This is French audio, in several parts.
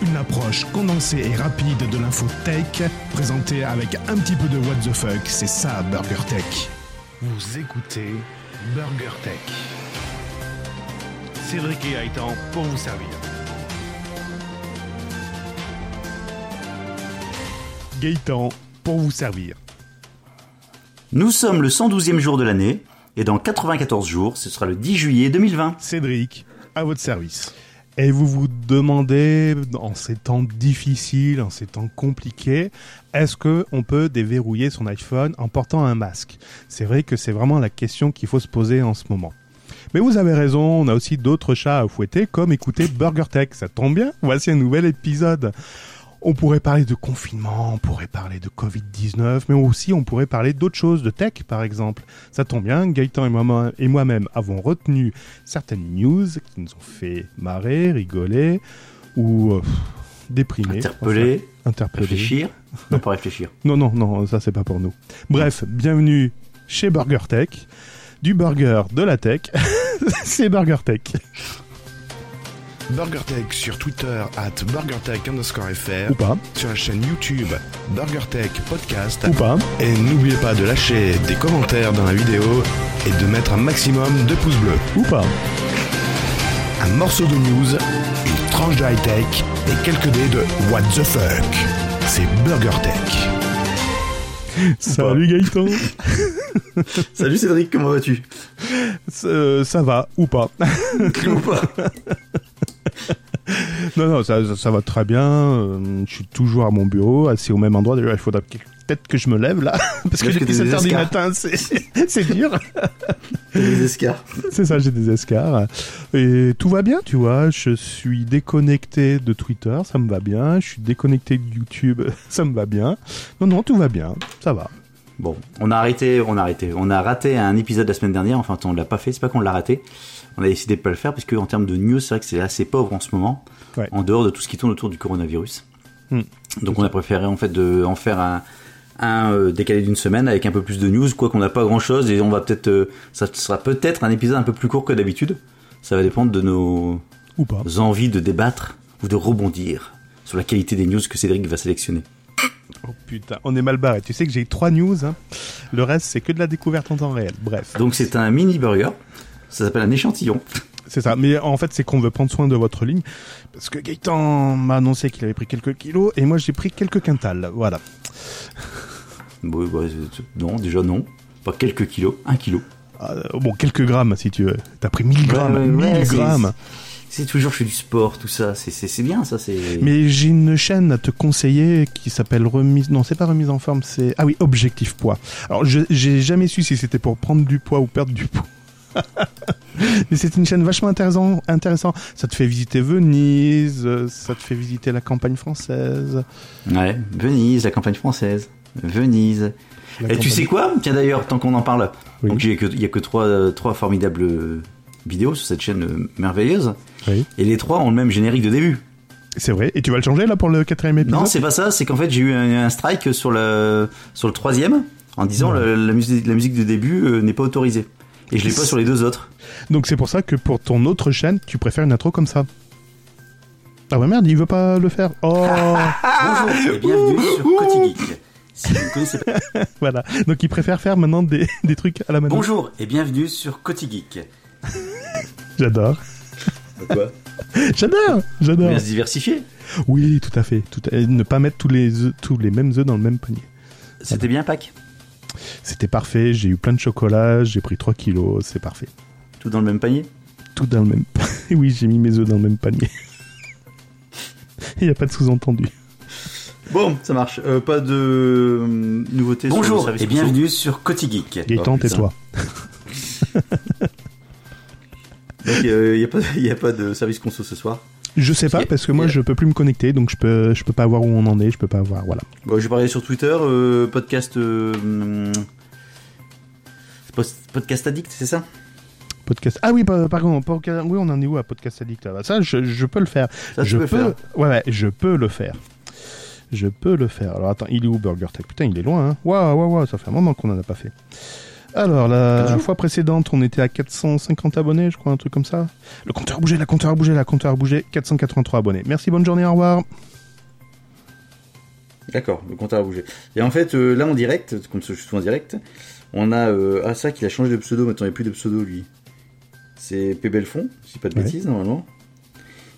Une approche condensée et rapide de l'info tech, présentée avec un petit peu de what the fuck, c'est ça Burger Tech. Vous écoutez Burger Tech. Cédric et Gaëtan pour vous servir. Gaëtan pour vous servir. Nous sommes le 112e jour de l'année, et dans 94 jours, ce sera le 10 juillet 2020. Cédric, à votre service. Et vous vous demandez, en ces temps difficiles, en ces temps compliqués, est-ce que on peut déverrouiller son iPhone en portant un masque? C'est vrai que c'est vraiment la question qu'il faut se poser en ce moment. Mais vous avez raison, on a aussi d'autres chats à fouetter, comme écouter BurgerTech. Ça tombe bien, voici un nouvel épisode. On pourrait parler de confinement, on pourrait parler de Covid-19, mais aussi on pourrait parler d'autres choses, de tech par exemple. Ça tombe bien, Gaëtan et moi- et moi-même avons retenu certaines news qui nous ont fait marrer, rigoler ou euh, déprimer. Interpeller, Enfin, interpeller. réfléchir. Non, pas réfléchir. Non, non, non, ça c'est pas pour nous. Bref, bienvenue chez Burger Tech. Du burger, de la tech, c'est Burger Tech. BurgerTech sur Twitter at BurgerTech underscore FR, Ou pas, sur la chaîne YouTube BurgerTech Podcast. ou pas. Et n'oubliez pas de lâcher des commentaires dans la vidéo et de mettre un maximum de pouces bleus. Ou pas. Un morceau de news, une tranche de high-tech et quelques dés de What the fuck. C'est BurgerTech. Salut Gaëtan. Salut Cédric, comment vas-tu? Euh, ça va, ou pas? Ou pas? Non, non, ça, ça, ça va très bien. euh, je suis toujours à mon bureau, assis au même endroit. D'ailleurs, il faudra peut-être que je me lève là, parce que j'ai que t'as 17 des heures du escarres. matin, c'est dur. Les escarres. C'est ça, j'ai des escarres. Et tout va bien, tu vois. Je suis déconnecté de Twitter, ça me va bien. Je suis déconnecté de YouTube, ça me va bien. Non, non, tout va bien, ça va. Bon, on a arrêté, on a arrêté. On a raté un épisode la semaine dernière, enfin on l'a pas fait, c'est pas qu'on l'a raté. On a décidé de pas le faire parce que en termes de news, c'est vrai que c'est assez pauvre en ce moment, Ouais. en dehors de tout ce qui tourne autour du coronavirus. Hmm. Donc on a préféré en fait de en faire un, un euh, décalé d'une semaine avec un peu plus de news, quoi qu'on n'a pas grand chose et on va peut-être, euh, ça sera peut-être un épisode un peu plus court que d'habitude. Ça va dépendre de nos Ou pas. envies de débattre ou de rebondir sur la qualité des news que Cédric va sélectionner. Oh putain, on est mal barré. Tu sais que j'ai trois news. hein. Le reste, c'est que de la découverte en temps réel. Bref. Donc c'est un mini burger. Ça s'appelle un échantillon. C'est ça. Mais en fait, c'est qu'on veut prendre soin de votre ligne. Parce que Gaëtan m'a annoncé qu'il avait pris quelques kilos et moi j'ai pris quelques quintals. Voilà. Bon, bah, c'est- non, déjà non. Pas quelques kilos, un kilo. Ah, bon, quelques grammes si tu veux. T'as pris 1000 grammes. Ouais, ouais, 1000 ouais, c'est- grammes. C'est toujours, je fais du sport, tout ça. C'est- bien, ça. Mais j'ai une chaîne à te conseiller qui s'appelle Remise. Non, c'est pas Remise en forme, c'est. Ah oui, Objectif Poids. Alors, j'ai jamais su si c'était pour prendre du poids ou perdre du poids. Mais c'est une chaîne vachement intéressant, intéressant. Ça te fait visiter Venise, euh, ça te fait visiter la campagne française. Ouais, Venise, la campagne française. Venise. la Et tu sais quoi? Tiens d'ailleurs, tant qu'on en parle, Oui. donc il y a que, trois, euh, trois formidables euh, vidéos sur cette chaîne merveilleuse. Oui. Et les trois ont le même générique de début. C'est vrai. Et tu vas le changer là pour le quatrième épisode? Non, c'est pas ça. C'est qu'en fait, j'ai eu un, un strike sur le, sur le troisième en disant Ouais. la, la musique, la musique de début euh, n'est pas autorisée. Et je l'ai pas sur les deux autres. Donc c'est pour ça que pour ton autre chaîne, tu préfères une intro comme ça. Ah ouais merde, il veut pas le faire. Oh Bonjour et bienvenue sur Côté Geek. Si vous ne connaissez pas Voilà. Donc il préfère faire maintenant des, des trucs à la mano. Bonjour et bienvenue sur Côté Geek. J'adore. Quoi J'adore. J'adore. Bien se diversifier. Oui, tout à fait. Tout à- Ne pas mettre tous les œufs- tous les mêmes œufs dans le même panier. C'était bien Pâques C'était parfait. J'ai eu plein de chocolat. J'ai pris 3 kilos. C'est parfait. Tout dans le même panier? Tout dans le même. oui, j'ai mis mes œufs dans le même panier. Il n'y a pas de sous-entendu. Bon, ça marche. Euh, pas de euh, nouveautés sur le Bonjour service et bienvenue sur Côté Geek. Gaëtan, putain. tais-toi. Donc, il n'y a, pas- y a pas de service conso ce soir. Je sais pas parce que moi je peux plus me connecter donc je peux je peux pas voir où on en est, je peux pas voir voilà. Bon, je vais parler sur Twitter, euh, podcast. euh, podcast addict, c'est ça? Podcast. Ah oui, par- pardon, podca- oui, on en est où à podcast addict là? Ça je, je peux le faire. Ça, je peux faire. Ouais ouais, je peux le faire. Je peux le faire. Alors attends, il est où Burger Tech? Putain, il est loin hein. Waouh waouh waouh, ça fait un moment qu'on en a pas fait. Alors, la fois précédente, on était à 450 abonnés, je crois, un truc comme ça. Le compteur a bougé, le compteur a bougé, le compteur a bougé. 483 abonnés. Merci, bonne journée, au revoir. D'accord, le compteur a bougé. Et en fait, euh, là en direct, comme je suis en direct, on a euh, ah ça qu'il a changé de pseudo, maintenant il n'y a plus de pseudo lui. C'est P Belfond, si je dis pas de Ouais. bêtises normalement.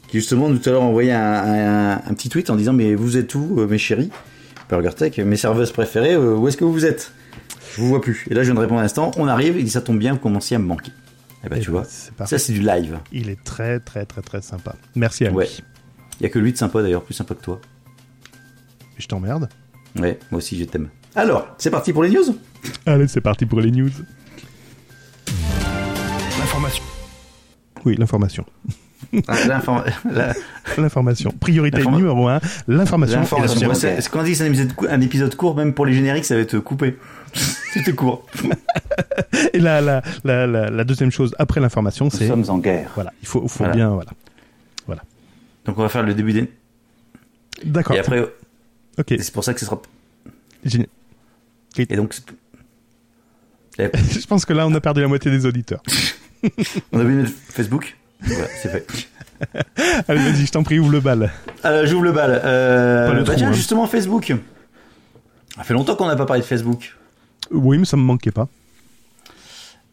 Qui justement tout à l'heure envoyé un, un- un petit tweet en disant mais vous êtes où euh, mes chéris? Burger Tech, mes serveuses préférées, euh, où est-ce que vous êtes? Je vous vois plus. Et là je viens de répondre à l'instant, on arrive, il dit ça tombe bien, vous commencez à me manquer. Eh ben Eh tu ben, vois, c'est parfait. ça c'est du live. Il est très, très, très, très sympa. Merci à lui. Ouais. Il y a que lui de sympa d'ailleurs, plus sympa que toi. Je t'emmerde. Ouais, moi aussi je t'aime. Alors, c'est parti pour les news? Allez, c'est parti pour les news. L'information. Oui, l'information. Ah, L'information. Priorité numéro un, l'information. et la L'information. Quand on dit que c'est un épisode, cou- un épisode court, même pour les génériques, ça va être coupé. C'était court. Et la, la, la, la, la deuxième chose après l'information, Nous c'est sommes en guerre. voilà, il faut, faut Voilà. bien voilà. Donc on va faire le début des... D'accord. Et après, Ok. c'est pour ça que ce sera... Génial. Et donc, Et Je pense que là, on a perdu la moitié des auditeurs. on a de mettre Facebook. Voilà, c'est fait. Allez, vas-y, je t'en prie, ouvre le bal. Euh, J'ouvre le bal. Euh, le bah trou, tiens, hein. justement, Facebook. Ça fait longtemps qu'on n'a pas parlé de Facebook. Oui, mais ça me manquait pas.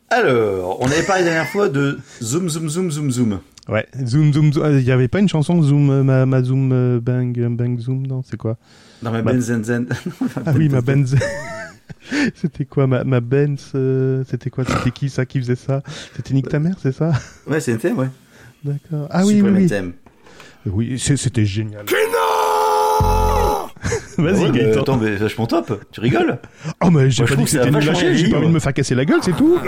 Alors, on avait parlé la dernière fois de Zoom, Zoom, Zoom, Zoom, Zoom. Ouais, zoom, zoom, zoom. Il y avait pas une chanson Zoom, euh, ma, ma zoom, euh, bang, euh, bang, zoom, non, c'est quoi? Dans ma Bah- Benzenzen. Ah oui, ma Benz. c'était quoi, ma, ma Benz euh, C'était quoi C'était qui ça qui faisait ça? C'était Nick ta mère, c'est ça? Ouais, c'est NTM, ouais. D'accord. Ah oui, oui, oui. NTM. Oui, c'était génial. Ouais, Vas-y, mais Gaëtan. attends, mais vachement top. Tu rigoles Oh, mais j'ai pas dit que c'était vachement chier, j'ai pas envie de me faire casser la gueule, c'est tout.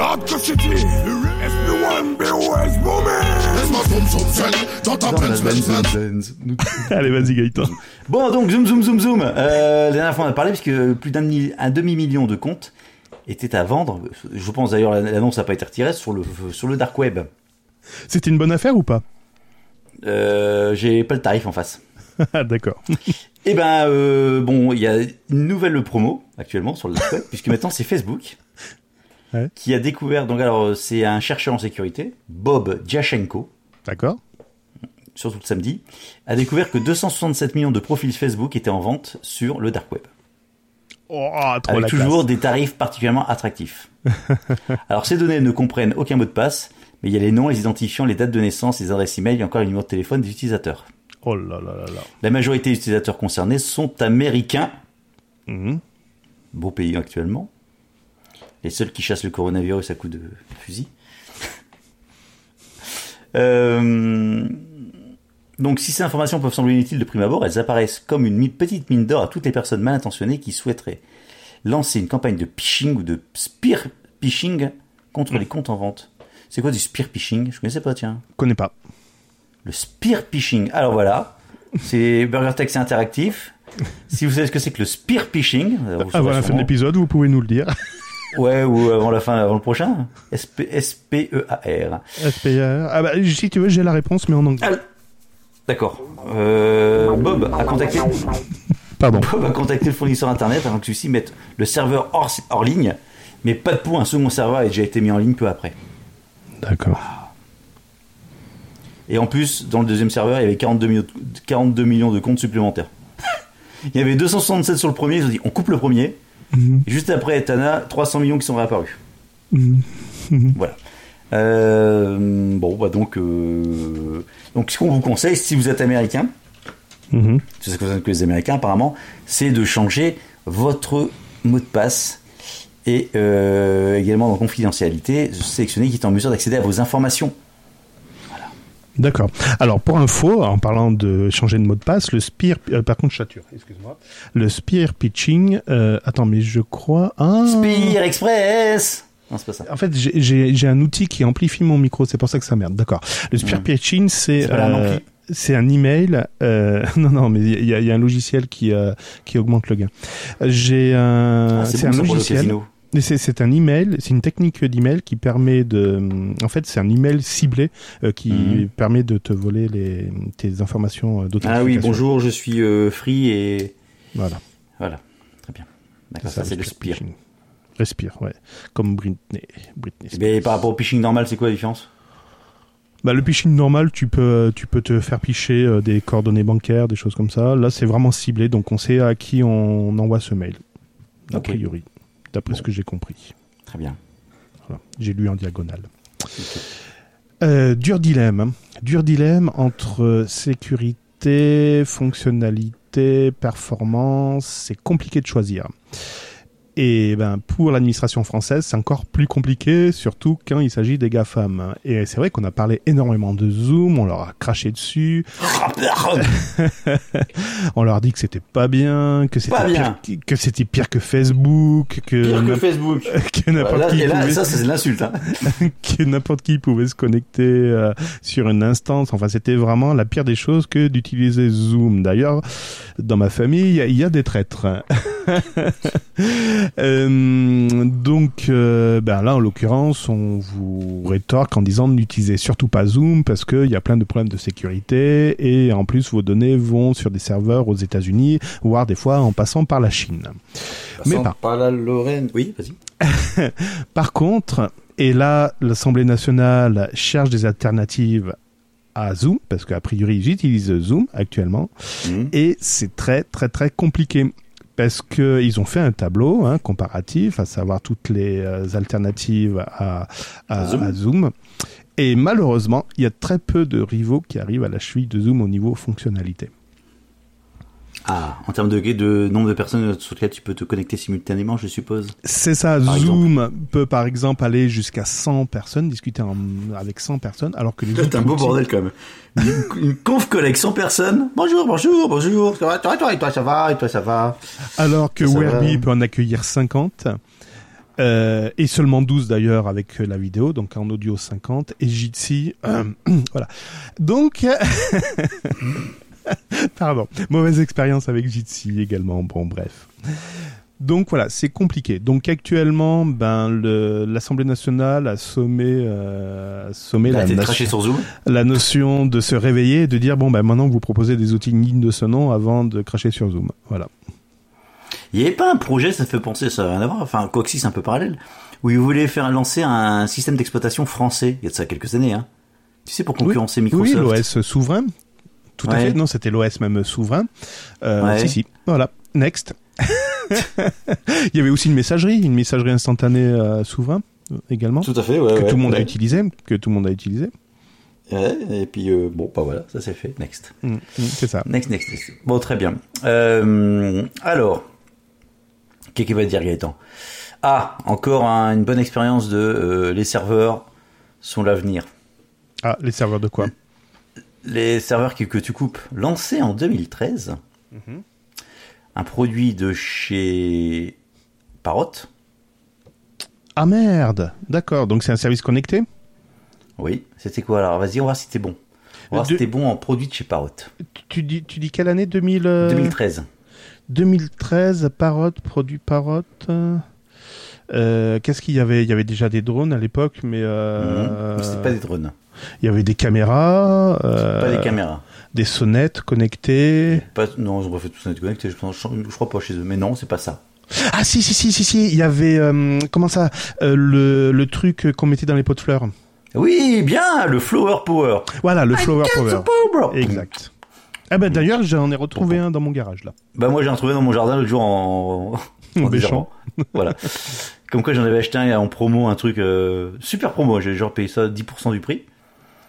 Allez, vas-y, Gaëtan. Bon, donc, zoom, zoom, zoom, zoom. Euh, la dernière fois, on a parlé, puisque plus d'un mi- un demi-million de comptes étaient à vendre. Je pense d'ailleurs, l'annonce n'a pas été retirée sur le, sur le dark web. C'était une bonne affaire ou pas? Euh, J'ai pas le tarif en face. Ah, D'accord. Eh ben, euh, bon, il y a une nouvelle promo actuellement sur le dark web, puisque maintenant c'est Facebook Ouais. qui a découvert. Donc, alors, c'est un chercheur en sécurité, Bob Diachenko, D'accord. surtout le samedi, a découvert que 267 millions de profils Facebook étaient en vente sur le dark web. Oh, trop avec la toujours classe. des tarifs particulièrement attractifs. Alors ces données ne comprennent aucun mot de passe, mais il y a les noms, les identifiants, les dates de naissance, les adresses email et encore les numéros de téléphone des utilisateurs. Oh là là là là. La majorité des utilisateurs concernés sont américains, Mhm. beau pays actuellement. Les seuls qui chassent le coronavirus à coups de fusil. Euh, Donc si ces informations peuvent sembler inutiles de prime abord, elles apparaissent comme une petite mine d'or à toutes les personnes mal intentionnées qui souhaiteraient lancer une campagne de phishing ou de spear phishing contre les comptes en vente. C'est quoi du spear phishing? Je connaissais pas, tiens. Connais pas. Le spear phishing. Alors voilà, c'est BurgerTech, c'est interactif. Si vous savez ce que c'est que le spear phishing, Avant la fin de l'épisode, vous pouvez nous le dire. Ouais, ou avant la fin, avant le prochain. SP, S-P-E-A-R. SPR. Ah bah, si tu veux, j'ai la réponse, mais en anglais. Ah, D'accord. Euh, Bob a contacté, Pardon. Bob a contacté le fournisseur internet avant que celui-ci mette le serveur hors, hors ligne, mais pas de pour un second serveur a déjà été mis en ligne peu après. D'accord. Et en plus, dans le deuxième serveur, il y avait 42 millions de, 42 millions de comptes supplémentaires. il y avait 267 sur le premier, ils ont dit on coupe le premier. Mhm. Et juste après, as 300 millions qui sont réapparus. Mhm. Voilà. Euh, bon, bah donc, euh, donc ce qu'on vous conseille, si vous êtes américain, Mhm. c'est ce que que les Américains apparemment, c'est de changer votre mot de passe et euh, également dans confidentialité, sélectionner qui est en mesure d'accéder à vos informations. D'accord. Alors, pour info, en parlant de changer de mot de passe, le spear, euh, par contre, chature, excuse-moi. Le spear pitching, euh, attends, mais je crois, ah. Spear Express Non, c'est pas ça. En fait, j'ai- un outil qui amplifie mon micro, c'est pour ça que ça merde. D'accord. Le spear Mhm. pitching, c'est un euh, c'est un email. Euh, non, non, mais il y, a- y a un logiciel qui euh, qui augmente le gain. J'ai un, Ah, c'est bon, un logiciel. C'est un email, c'est une technique d'email qui permet de, en fait, c'est un email ciblé euh, qui Mhm. permet de te voler les tes informations euh, d'authentification. Ah oui, bonjour, je suis euh, free et Voilà. voilà. Très bien. D'accord, ça, ça, c'est le spear phishing. respire, ouais. Comme Britney. Mais par rapport au phishing normal, c'est quoi la différence? Bah, le phishing normal, tu peux, tu peux te faire picher euh, des coordonnées bancaires, des choses comme ça. Là, c'est vraiment ciblé, donc on sait à qui on envoie ce mail. A priori, d'après Bon. ce que j'ai compris. Très bien. Voilà. J'ai lu en diagonale. Euh, dur dilemme. Dur dilemme entre sécurité, fonctionnalité, performance. C'est compliqué de choisir. Et ben pour l'administration française, c'est encore plus compliqué, surtout quand il s'agit des GAFAM. Et c'est vrai qu'on a parlé énormément de Zoom, on leur a craché dessus, on leur a dit que c'était pas bien, que c'était pire, que- c'était pire que Facebook, que Pire que Facebook. que n'importe Voilà, qui et là, pouvait ça, c'est l'insulte. Hein. que n'importe qui pouvait se connecter euh, sur une instance. Enfin, c'était vraiment la pire des choses que d'utiliser Zoom. D'ailleurs, dans ma famille, il y a- il y, a des traîtres. Euh, donc, euh, ben là, en l'occurrence, on vous rétorque en disant n'utilisez surtout pas Zoom parce qu'il y a plein de problèmes de sécurité et en plus, vos données vont sur des serveurs aux États-Unis, voire des fois en passant par la Chine. Mais par- par la Lorraine. Oui, vas-y. Par contre, et là, l'Assemblée nationale cherche des alternatives à Zoom, parce qu'a priori, j'utilise Zoom actuellement, Mhm. et c'est très, très, très compliqué. Parce qu'ils ont fait un tableau hein, comparatif, à savoir toutes les euh, alternatives à, à- À Zoom. à Zoom. Et malheureusement, il y a très peu de rivaux qui arrivent à la cheville de Zoom au niveau fonctionnalité. Ah, en termes de, de nombre de personnes sur lesquelles tu peux te connecter simultanément, je suppose. C'est ça, Par Zoom peut par exemple aller jusqu'à 100 personnes, discuter en- avec 100 personnes, alors que les C'est un beau outils- bordel quand même. Une, une conf collègue 100 personnes. Bonjour, bonjour, bonjour. Va, toi, toi, et toi, ça va, et toi, ça va. Alors que. Werby peut en accueillir 50. euh, et seulement 12 d'ailleurs avec la vidéo, donc en audio 50, et Jitsi, euh, voilà. Donc, pardon, mauvaise expérience avec Jitsi également, bon bref. Donc voilà, c'est compliqué. Donc actuellement, ben l'Assemblée nationale a sommé, euh, a sommé la, notion de se réveiller et de dire bon ben maintenant vous proposez des outils dignes de ce nom avant de cracher sur Zoom. Voilà. Il n'y avait pas un projet, ça fait penser, ça n'a rien à voir, enfin, Coxy, c'est un peu parallèle, où ils voulaient faire lancer un système d'exploitation français, il y a de ça quelques années, hein. Tu sais, pour concurrencer Oui, Microsoft? l'OS souverain. Tout à fait. Non, c'était l'OS même souverain. Euh, Ouais. Si, si. Voilà. Next. Il y avait aussi une messagerie, une messagerie instantanée euh, souverain euh, également, Tout à fait, ouais. que tout le monde a utilisé, que tout le monde a utilisé. Ouais, et puis, euh, bon, bah voilà, ça c'est fait. Next. Mm, mm, c'est ça. Next, next, next. Bon, très bien. Euh, alors, qu'est-ce qu'il va dire Gaëtan? Ah, encore un- une bonne expérience de euh, les serveurs sont l'avenir. Ah, les serveurs de quoi? Les serveurs que, que tu coupes, lancés en 2013, Mhm. un produit de chez Parrot. Ah merde. D'accord. Donc c'est un service connecté? Oui, c'était quoi? Alors Vas-y, on va voir si t'es bon. On va voir De- si t'es bon en produit de chez Parrot. Tu- dis, tu dis quelle année? 2000, euh, 2013. 2013, Parrot, produit Parrot. euh, euh, Qu'est-ce qu'il y avait? Il y avait déjà des drones à l'époque, mais euh, Mhm. C'était pas des drones, il y avait des caméras, euh, pas des caméras. des sonnettes connectées. Pas, non, ils ont pas fait tout ça connecté, je, je crois pas chez eux. Mais non, c'est pas ça. Ah si si si si si, il y avait euh, comment ça euh, le le truc qu'on mettait dans les pots de fleurs. Oui, bien, le Flower Power. Voilà, le flower power. Power. Exact. Ah ben d'ailleurs, j'en ai retrouvé un dans mon garage là. Bah moi j'ai retrouvé dans mon jardin l'autre jour en, En voilà. Comme quoi j'en avais acheté un en promo, un truc euh, super promo. J'ai genre payé ça 10% du prix.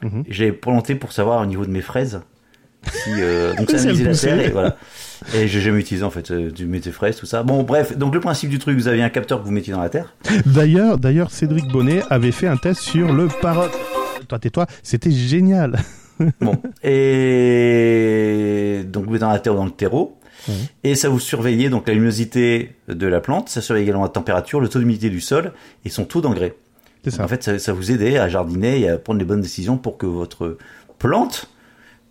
Mhm. J'ai planté pour savoir au niveau de mes fraises. Si, euh, donc ça Si a elles misé la terre et voilà. Et j'ai jamais utilisé en fait. euh, tes fraises, tout ça. Bon bref, donc le principe du truc, vous aviez un capteur que vous mettiez dans la terre. D'ailleurs, d'ailleurs, Cédric Bonnet avait fait un test sur le Parrot. Toi, tais-toi, c'était génial. Bon. Et donc vous mettez dans la terre ou dans le terreau. Et ça vous surveillait donc la luminosité de la plante, ça surveillait également la température, le taux d'humidité du sol et son taux d'engrais. Ça. En fait, ça, ça vous aidait à jardiner et à prendre les bonnes décisions pour que votre plante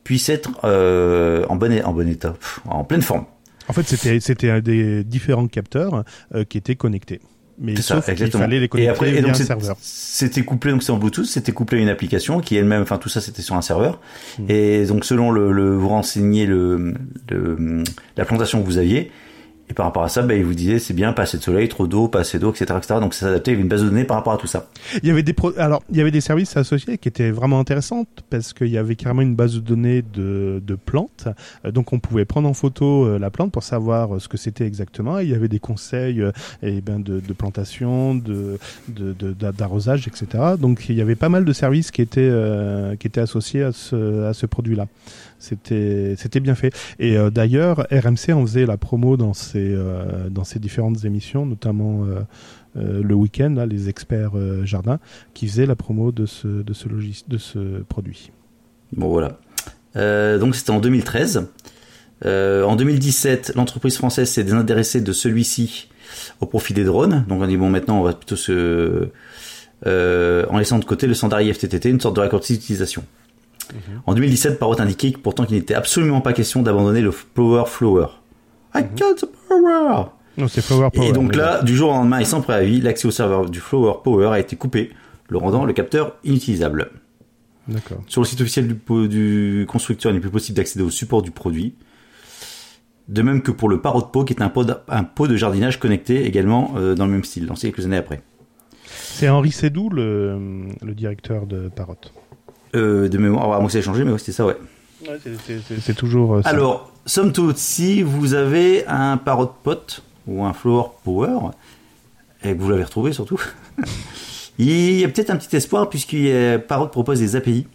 puisse être euh, en, bon, en bon état, en pleine forme. En fait, c'était c'était un des différents capteurs euh, qui étaient connectés. Mais C'est ça, sauf qu'il fallait les et connecter après, et via donc un c'est- serveur. c'était couplé, donc c'est en Bluetooth, c'était couplé à une application qui elle-même, enfin tout ça c'était sur un serveur. Mm. Et donc selon le, le vous renseignez le, le- la plantation que vous aviez, Et par rapport à ça, bah, il vous disait c'est bien, pas assez de soleil, trop d'eau, pas assez d'eau, etc., etc. Donc ça s'adaptait, il une base de données par rapport à tout ça. Il y avait des pro- alors il y avait des services associés qui étaient vraiment intéressantes parce qu'il y avait carrément une base de données de, de plantes, Euh, donc on pouvait prendre en photo euh, la plante pour savoir euh, ce que c'était exactement. Et il y avait des conseils eh ben de, de plantation, de de- de- d'a- d'arrosage, etc. Donc il y avait pas mal de services qui étaient euh, qui étaient associés à ce à ce produit-là. C'était bien fait. Et euh, d'ailleurs, RMC en faisait la promo dans ses euh, différentes émissions, notamment euh, le week-end, les experts euh, jardin, qui faisaient la promo de ce de ce produit. Bon voilà. Donc c'était en 2013. Euh, en 2017, l'entreprise française s'est désintéressée de celui-ci au profit des drones. Donc on dit bon maintenant on va plutôt se en laissant de côté le standard IFTTT, une sorte de raccourci d'utilisation. En 2017, Parrot indiquait pourtant qu'il n'était absolument pas question d'abandonner le Power Flower. I got the power. Non, c'est Flower Power. Et donc là, du jour au lendemain et sans préavis, l'accès au serveur du Flower Power a été coupé, le rendant le capteur inutilisable. D'accord. Sur le site officiel du, constructeur, il n'est plus possible d'accéder au support du produit. De même que pour le Parrot Pot, qui est un pot de, un pot de jardinage connecté également euh, dans le même style, lancé quelques années après. C'est Henri Sédou, le, le directeur de Parrot. Euh, de mémoire, alors, moi ça a changé, mais ouais, c'était ça, ouais. C'est toujours. euh, ça. Alors, somme toute, si vous avez un Parrot Pot ou un Flower Power, et que vous l'avez retrouvé surtout, il y a peut-être un petit espoir puisque Parrot propose des API.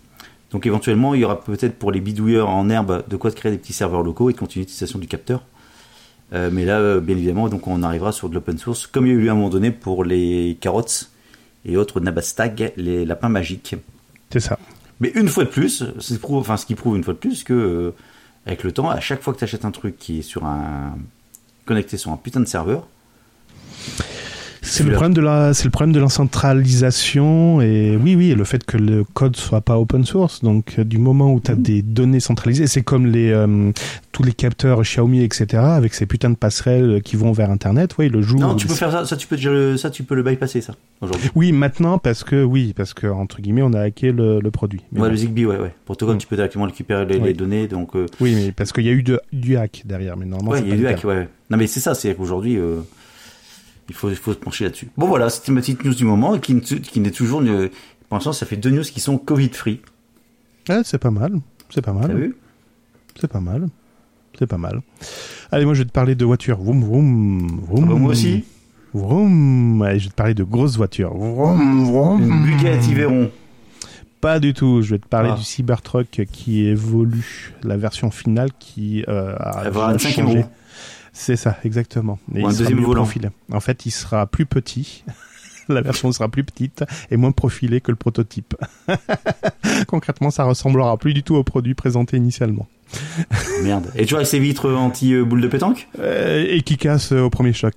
Donc éventuellement, il y aura peut-être pour les bidouilleurs en herbe de quoi créer des petits serveurs locaux et de continuer l'utilisation du capteur. Euh, mais là, euh, bien évidemment, donc on arrivera sur de l'open source, comme il y a eu à un moment donné pour les carottes et autres nabastag, les lapins magiques. C'est ça. Mais une fois de plus, ce qui prouve une fois de plus que, euh, avec le temps, à chaque fois que tu un truc qui est sur un connecté sur un putain de serveur, C'est le problème de la, c'est le problème de la centralisation et oui, oui, et le fait que le code soit pas open source. Donc, euh, du moment où tu as des données centralisées, c'est comme les euh, tous les capteurs Xiaomi, etc. Avec ces putains de passerelles qui vont vers Internet. Oui, le jour. non, tu peux faire ça, ça tu peux, déjà le- ça tu peux le bypasser ça aujourd'hui. Oui, maintenant parce que oui, parce que entre guillemets, on a hacké le, le produit. Mais Ouais, bon. le Zigbee, ouais, ouais. Protocole, Mm. tu peux directement récupérer les, Oui. les données, donc euh, Oui, mais parce qu'il y a eu de- du hack derrière, mais normalement. ouais, il y a pas du hack, ouais. Non, mais c'est ça, c'est qu'aujourd'hui, euh, il faut, il faut se pencher là-dessus. Bon, voilà, c'était ma petite news du moment, qui, qui n'est toujours, une- pour l'instant, ça fait deux news qui sont Covid-free. Ouais, c'est pas mal, c'est pas T'as mal, vu? C'est pas mal, c'est pas mal. Allez, moi je vais te parler de voitures. Vroom, vroom, vroom. Ah bah, moi aussi. Vroom. Allez, je vais te parler de grosses voitures. Vroom, vroom. Une Bugatti Veyron. Pas du tout. Je vais te parler Ah. du Cybertruck qui évolue, la version finale qui euh, a changé. C'est ça, exactement. Et Ou un il sera deuxième mieux profilé. En fait, il sera plus petit. La version sera plus petite et moins profilée que le prototype. Concrètement, ça ressemblera plus du tout au produit présenté initialement. Merde. Et toujours avec ses vitres anti-boule de pétanque? Euh, et qui casse euh, au premier choc.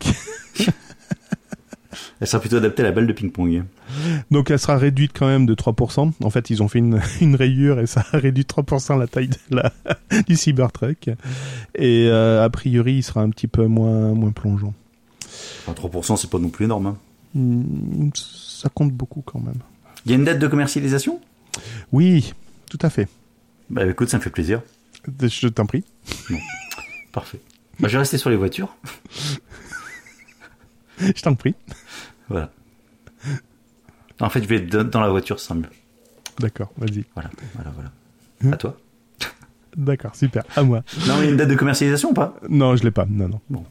Elle sera plutôt adaptée à la balle de ping-pong. Donc elle sera réduite quand même de 3%. En fait, ils ont fait une, une rayure et ça a réduit de 3% la taille de la, du Cybertruck. Et euh, a priori, il sera un petit peu moins, moins plongeant. Enfin, 3%, c'est pas non plus énorme. hein. Hmm, Ça compte beaucoup quand même. Il y a une date de commercialisation? Oui, tout à fait. Bah écoute, ça me fait plaisir. Je t'en prie. Parfait. Bah, je vais rester sur les voitures. Je t'en prie. Voilà. En fait, je vais être dans la voiture, ça sera mieux. D'accord, vas-y. Voilà, voilà, voilà. Hmm. À toi. D'accord, super. À moi. Non, mais il y a une date de commercialisation ou pas? Non, je l'ai pas. Non, non.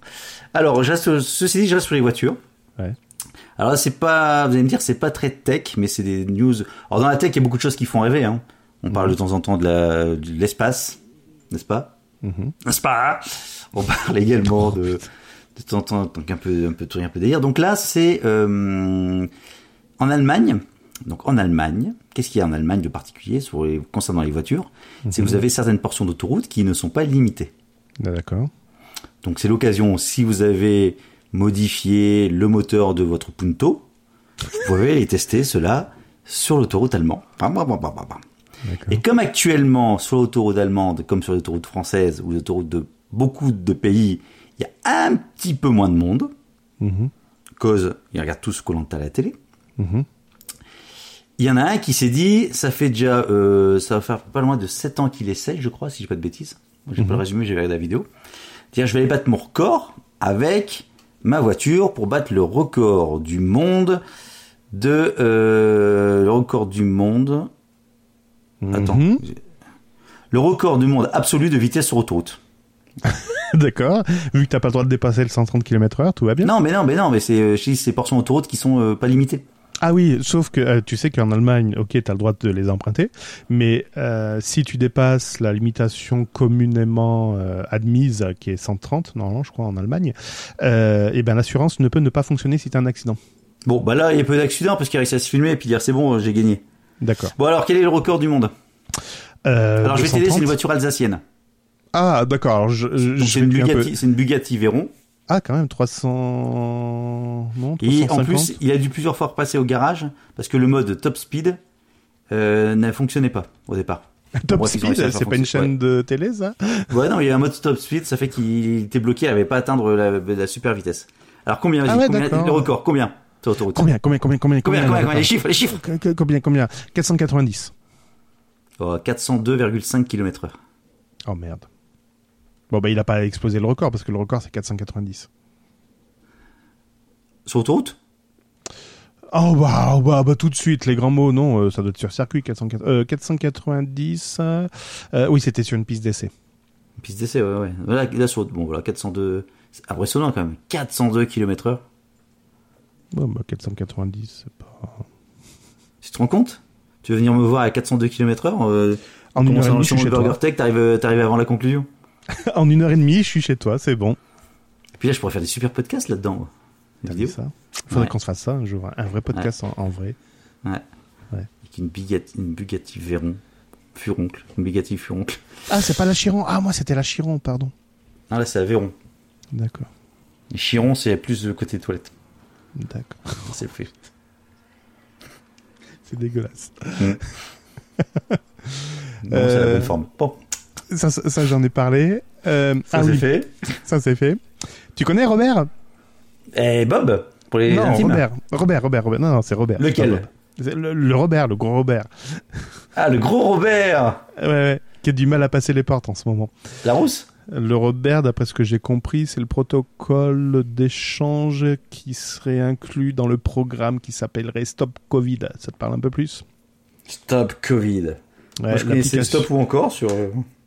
Alors, je reste, ceci dit, je reste sur les voitures. Ouais. Alors là, c'est pas, vous allez me dire, c'est pas très tech, mais c'est des news. Alors dans la tech, il y a beaucoup de choses qui font rêver. Hein. On parle de temps en temps de l'espace, n'est-ce pas? Mhm. N'est-ce pas? On parle également de de temps en temps, donc un peu, un peu un peu délire. Donc là, c'est euh, en Allemagne. Donc en Allemagne, qu'est-ce qu'il y a en Allemagne de particulier sur les, concernant les voitures? C'est que vous avez certaines portions d'autoroute qui ne sont pas limitées. Ah, D'accord. Donc c'est l'occasion, si vous avez modifié le moteur de votre Punto, vous pouvez aller tester cela sur l'autoroute allemande. Et comme actuellement, sur l'autoroute allemande, comme sur l'autoroute française ou l'autoroute de beaucoup de pays, il y a un petit peu moins de monde, Mhm. cause ils regardent tous Koh-Lanta à la télé. Mhm. Il y en a un qui s'est dit, ça fait déjà, euh, ça va faire pas loin de 7 ans qu'il essaye, je crois, si j'ai pas de bêtises. Moi, j'ai pas le résumé, j'ai regardé la vidéo. Dire, je vais aller battre mon record avec ma voiture pour battre le record du monde de euh, le record du monde. Attends. Mhm. Le record du monde absolu de vitesse sur autoroute. D'accord. Vu que t'as pas le droit de dépasser le 130 km heure, tout va bien. Non, mais non, mais non, mais c'est euh, ces portions autoroute qui sont euh, pas limitées. Ah oui, sauf que euh, tu sais qu'en Allemagne, ok, t'as le droit de les emprunter, mais euh, si tu dépasses la limitation communément euh, admise, qui est 130, normalement, je crois, en Allemagne, et ben l'assurance ne peut ne pas fonctionner si t'as un accident. Bon, bah là, il y a peu d'accidents parce qu'il a réussi à se filmer et puis dire c'est bon, j'ai gagné. D'accord. Bon, alors quel est le record du monde? Alors je vais t'aider, c'est 230. une voiture alsacienne. Ah, d'accord. Alors je, je, Donc, je C'est une, peu- Bugatti, c'est une Bugatti Veyron. Ah, quand même 300. Non, Et 350. en plus, il a dû plusieurs fois repasser au garage parce que le mode top speed euh, ne fonctionnait pas au départ. Top Bref, à Speed, c'est pas une chaîne de télé, ça? Ouais, non, il y a un mode top speed, ça fait qu'il était bloqué, il n'avait pas atteindre la, la super vitesse. Alors combien, Ah ouais, combien le record, combien Combien, combien, combien, combien, Combien, combien, combien, les chiffres, les chiffres? Combien, combien 490. oh, 402,5 km heure. Oh merde. Bon, bah, il a pas explosé le record parce que le record c'est 490. Sur autoroute Oh bah, oh, bah, bah, tout de suite, les grands mots, non, euh, ça doit être sur circuit, 404 euh, 490. euh, euh, oui, c'était sur une piste d'essai. Une Piste d'essai, ouais, ouais. Là, là, sur, bon, voilà, 402, c'est impressionnant quand même. 402 km heure. Ouais, bah, 490, c'est pas... Tu te rends compte? Tu veux venir me voir à 402 km heure En une heure et demie, je suis chez Burger toi. Tech, t'arrives, t'arrives avant la conclusion? En une heure et demie, je suis chez toi, c'est bon. Et puis là, je pourrais faire des super podcasts là-dedans. Ça? Faudrait Ouais. qu'on se fasse ça un jour, un vrai podcast en, en vrai. Avec une Bugatti, une Bugatti Veyron. Furoncle. Une Bugatti Furoncle. Ah, c'est pas la Chiron. Ah, moi, c'était la Chiron, pardon. Ah, là, c'est la Veyron. D'accord, Chiron, c'est plus le côté toilette. d'accord. C'est fait. C'est dégueulasse. Bon, c'est la Euh, bonne forme. Bon, Ça, ça, ça, j'en ai parlé. Euh, ça ah c'est oui, fait. ça c'est fait. Tu connais Robert? Et Bob, pour les Non, intimes. Robert. Robert, Robert, Robert. Non, non, c'est Robert. Lequel? Le, le Robert, le gros Robert. Ah, le gros Robert Ouais, ouais, qui a du mal à passer les portes en ce moment. La rousse? Le Robert, d'après ce que j'ai compris, c'est le protocole d'échange qui serait inclus dans le programme qui s'appellerait Stop Covid. Ça te parle un peu plus? Stop Covid. Ouais, Moi, je connaissais Stop ou encore sur...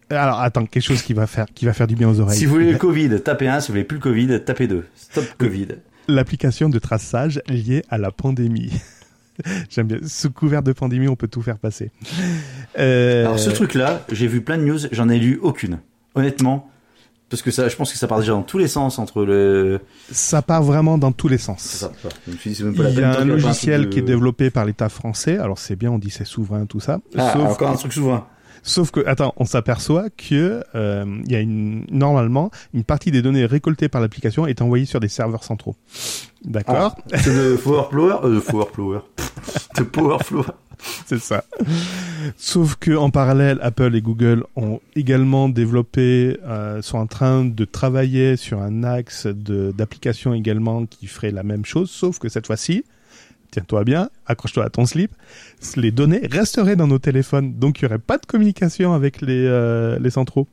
Alors attends, quelque chose qui va faire, qui va faire du bien aux oreilles. Si vous voulez le Covid, tapez 1. Si vous voulez plus le Covid, tapez 2. Stop Covid. L'application de traçage liée à la pandémie. J'aime bien. Sous couvert de pandémie, on peut tout faire passer. Euh, Alors ce truc-là, j'ai vu plein de news, j'en ai lu aucune. Honnêtement, parce que ça, je pense que ça part déjà dans tous les sens entre le. ça part vraiment dans tous les sens. ça. Je me suis dit, c'est même pas la Il y a un logiciel qui est développé par l'État français. Alors c'est bien, on dit c'est souverain, tout ça. Ah, sauf, encore un truc souverain. Sauf que, attends, on s'aperçoit que euh, il y a une normalement une partie des données récoltées par l'application est envoyée sur des serveurs centraux. D'accord, C'est de Powerflower, euh, de Powerflower, c'est ça. Sauf que en parallèle, Apple et Google ont également développé, euh, sont en train de travailler sur un axe d'application également qui ferait la même chose, sauf que cette fois-ci, tiens-toi bien, accroche-toi à ton slip, les données resteraient dans nos téléphones, donc il y aurait pas de communication avec les euh, les centraux.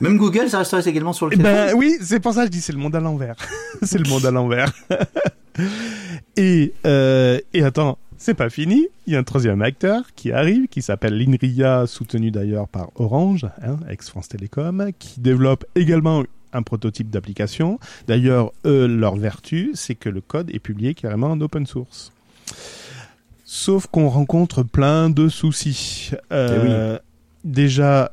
Même Google, ça resterait également sur le Eh téléphone. Ben oui, c'est pour ça que je dis c'est le monde à l'envers. c'est le monde à l'envers. et euh, et attends, c'est pas fini. Il y a un troisième acteur qui arrive, qui s'appelle l'INRIA, soutenu d'ailleurs par Orange, hein, ex France Télécom, qui développe également un prototype d'application. D'ailleurs, eux, leur vertu, c'est que le code est publié carrément en open source. Sauf qu'on rencontre plein de soucis. Euh, Déjà,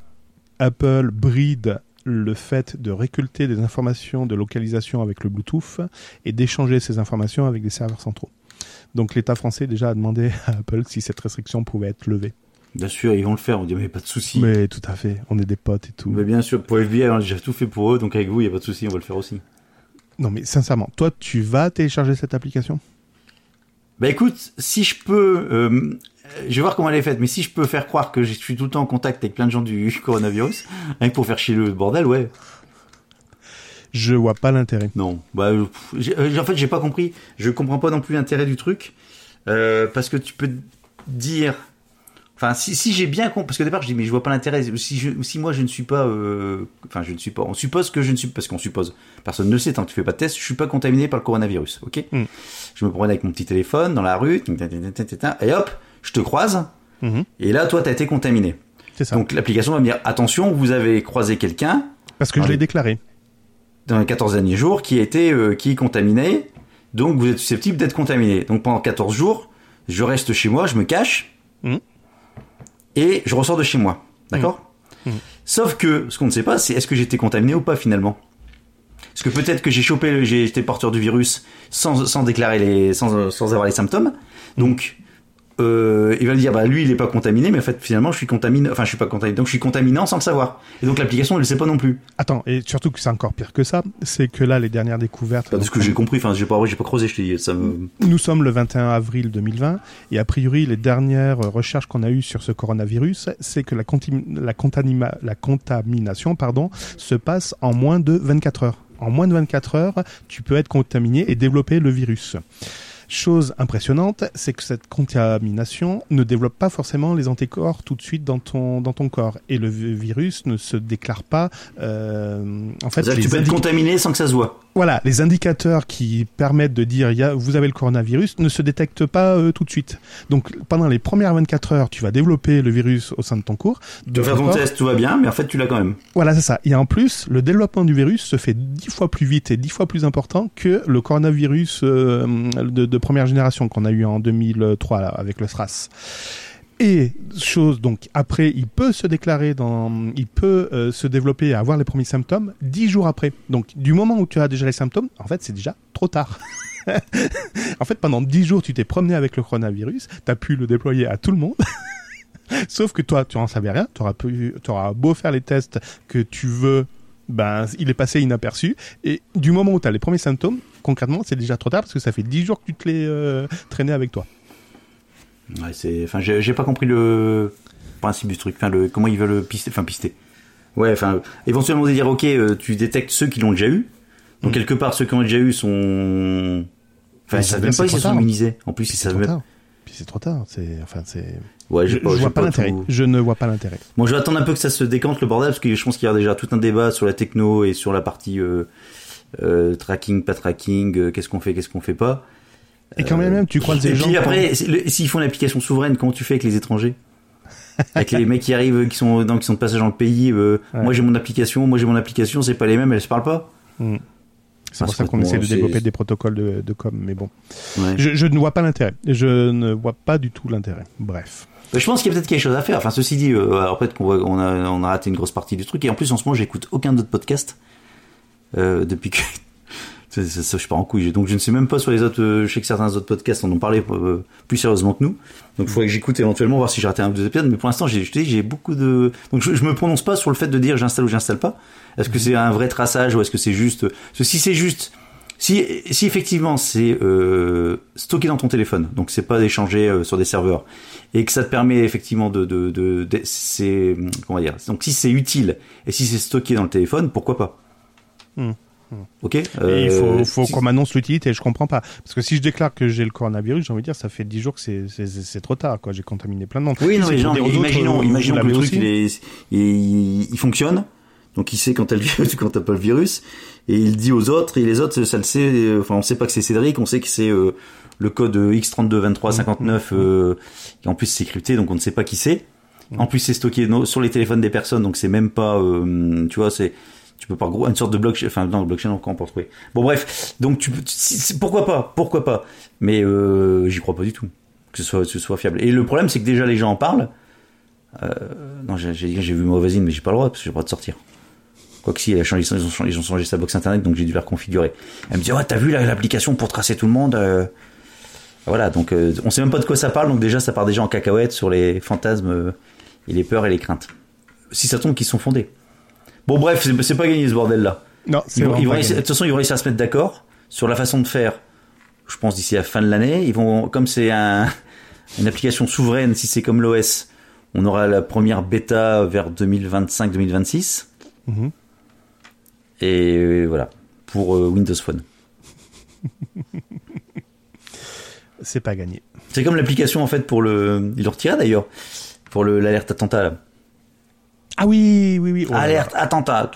Apple bride le fait de récolter des informations de localisation avec le Bluetooth et d'échanger ces informations avec des serveurs centraux. Donc l'État français déjà a demandé à Apple si cette restriction pouvait être levée. Bien sûr, ils vont le faire. On dit, mais pas de souci. Mais tout à fait, on est des potes et tout. Mais bien sûr, pour FBI, on a déjà tout fait pour eux, donc avec vous, il y a pas de souci, on va le faire aussi. Non mais sincèrement, toi tu vas télécharger cette application? Bah écoute, si je peux, euh, je vais voir comment elle est faite, mais si je peux faire croire que je suis tout le temps en contact avec plein de gens du coronavirus, pour faire chier le bordel, ouais. Je vois pas l'intérêt. Non, bah euh, pff, euh, en fait j'ai pas compris. Je comprends pas non plus l'intérêt du truc euh, parce que tu peux dire Enfin, si, si j'ai bien compris, parce qu'au départ je dis mais je vois pas l'intérêt. Si, je, si moi je ne suis pas, euh, enfin je ne suis pas, on suppose que je ne suis, parce qu'on suppose, personne ne sait tant que tu fais pas de test, je suis pas contaminé par le coronavirus, ok Mm. Je me promène avec mon petit téléphone dans la rue, et hop, je te croise, Mhm. et là toi t'as été contaminé. C'est ça. Donc l'application va me dire attention, vous avez croisé quelqu'un Parce que je l'ai déclaré. dans les 14 derniers jours qui a été euh, qui est contaminé, donc vous êtes susceptible d'être contaminé. Donc pendant 14 jours, je reste chez moi, je me cache Mhm. Et je ressors de chez moi. D'accord Mhm. Sauf que ce qu'on ne sait pas, c'est est-ce que j'ai été contaminé ou pas finalement? Parce que peut-être que j'ai chopé, été porteur du virus sans, sans déclarer les, sans, sans avoir les symptômes. Donc, euh, il va me dire, bah lui il est pas contaminé, mais en fait finalement je suis contaminé, enfin je suis pas contaminé, donc je suis contaminant sans le savoir. Et donc l'application elle le sait pas non plus. Attends, et surtout que c'est encore pire que ça, c'est que là, les dernières découvertes. Pas de ce que j'ai compris, enfin j'ai pas, j'ai pas creusé, je te dis, ça me. Nous sommes le 21 avril 2020 et a priori les dernières recherches qu'on a eues sur ce coronavirus, c'est que la, la contamination pardon, se passe en moins de 24 heures. En moins de 24 heures, tu peux être contaminé et développer le virus. Chose impressionnante, c'est que cette contamination ne développe pas forcément les anticorps tout de suite dans ton dans ton corps et le vi- virus ne se déclare pas. euh, en fait, tu peux être contaminé sans que ça se voit. Voilà, les indicateurs qui permettent de dire y a, vous avez le coronavirus ne se détectent pas euh, tout de suite. Donc pendant les premières 24 heures, tu vas développer le virus au sein de ton cours. Vas faire ton test, tout va bien, mais en fait tu l'as quand même. Voilà, c'est ça. Et en plus, le développement du virus se fait dix fois plus vite et dix fois plus important que le coronavirus euh, de, de première génération qu'on a eu en 2003 là, avec le SRAS. Et chose donc après, il peut se déclarer dans, il peut euh, se développer et avoir les premiers symptômes dix jours après. Donc du moment où tu as déjà les symptômes, en fait c'est déjà trop tard. en fait, pendant dix jours, tu t'es promené avec le coronavirus, tu as pu le déployer à tout le monde. Sauf que toi, tu en savais rien. Tu auras beau faire les tests que tu veux, ben il est passé inaperçu. Et du moment où tu as les premiers symptômes, concrètement, c'est déjà trop tard parce que ça fait dix jours que tu te l'es euh, traîné avec toi. Ouais, c'est, enfin, j'ai pas compris le principe du truc. Enfin, le comment ils veulent pister, enfin pister. Ouais, enfin, éventuellement de dire ok, euh, tu détectes ceux qui l'ont déjà eu. Donc Mm. quelque part, ceux qui ont déjà eu sont, enfin, ils savent même pas ils se sont immunisés. En plus, ils C'est savent trop même. Puis c'est trop tard. C'est enfin c'est. Ouais, Je, vois pas pas l'intérêt. tout- Je ne vois pas l'intérêt. Bon, je vais attendre un peu que ça se décante le bordel parce que je pense qu'il y a déjà tout un débat sur la techno et sur la partie euh, euh, tracking, pas tracking, euh, qu'est-ce qu'on fait, qu'est-ce qu'on fait pas. Et quand même, tu croises Et des gens. puis qui après, s'ils font une application souveraine, comment tu fais avec les étrangers? Avec les mecs qui arrivent, qui sont, dans, qui sont de passage dans le pays, euh, Ouais. moi j'ai mon application, moi j'ai mon application, c'est pas les mêmes, elles se parlent pas Hmm. C'est Ah, pour ça qu'on essaie de développer des protocoles de, de com. Mais bon, ouais. je, je ne vois pas l'intérêt. Je ne vois pas du tout l'intérêt. Bref. Je pense qu'il y a peut-être quelque chose à faire. Enfin, ceci dit, euh, alors peut-être qu'on on a, on a raté une grosse partie du truc. Et en plus, en ce moment, j'écoute aucun autre podcast euh, depuis que. Ça, ça, ça, je pars en couille. Donc, je ne sais même pas sur les autres. euh, je sais que certains autres podcasts en ont parlé euh, plus sérieusement que nous. Donc, il faudrait que j'écoute éventuellement voir si j'ai raté un ou deux épisodes. Mais pour l'instant, j'ai, je te dis, j'ai beaucoup de. Donc, je, je me prononce pas sur le fait de dire j'installe ou j'installe pas. Est-ce que c'est un vrai traçage ou est-ce que c'est juste. Parce que si c'est juste. Si, si effectivement c'est euh, stocké dans ton téléphone, donc c'est pas échangé euh, sur des serveurs, et que ça te permet effectivement de, de, de, de- c'est comment dire, donc si c'est utile et si c'est stocké dans le téléphone, pourquoi pas? Hmm. Ok. Et euh, il faut, faut si- qu'on m'annonce l'utilité. Je comprends pas. Parce que si je déclare que j'ai le coronavirus, j'ai envie de dire, ça fait 10 jours que c'est- c'est c'est trop tard. quoi. J'ai contaminé plein de monde. Oui, non, pour dire aux autres, imaginons, euh, imaginons que le truc il, est, il, il fonctionne, donc il sait quand t'as le virus, quand t'as pas le virus, et il dit aux autres, et les autres, ça le sait. euh, Enfin, on sait pas que c'est Cédric, on sait que c'est euh, le code X322359, euh, et en plus c'est crypté, donc on ne sait pas qui c'est. En plus, c'est stocké sur les téléphones des personnes, donc c'est même pas, euh, tu vois, c'est tu peux pas gros une sorte de blockchain, enfin non, blockchain encore on peut retrouver? Bon bref, donc tu peux, pourquoi pas, pourquoi pas, mais euh, j'y crois pas du tout que ce soit, fiable. Et le problème, c'est que déjà les gens en parlent. Euh, non, j'ai vu ma voisine, mais j'ai pas le droit parce que j'ai pas le droit de sortir. Quoique si, ils, ont changé, sa box internet, donc j'ai dû la reconfigurer. Elle me dit, ouais, t'as vu l'application pour tracer tout le monde euh Voilà, donc euh, on sait même pas de quoi ça parle, donc déjà ça part déjà en cacahuète sur les fantasmes et les peurs et les craintes. Si ça tombe, qu'ils sont fondés. Bon, bref, c'est pas gagné ce bordel-là. Non, c'est Ils vont- vont de toute façon, ils vont réussir à se mettre d'accord sur la façon de faire. Je pense d'ici la fin de l'année, ils vont, comme c'est un, une application souveraine, si c'est comme l'OS, on aura la première bêta vers 2025-2026. Mhm. Et voilà, pour euh, Windows Phone. C'est pas gagné. C'est comme l'application en fait pour le. Ils l'ont retiré d'ailleurs. Pour le- l'alerte attentat, là. Ah oui, oui, oui. oh. Alerte attentat.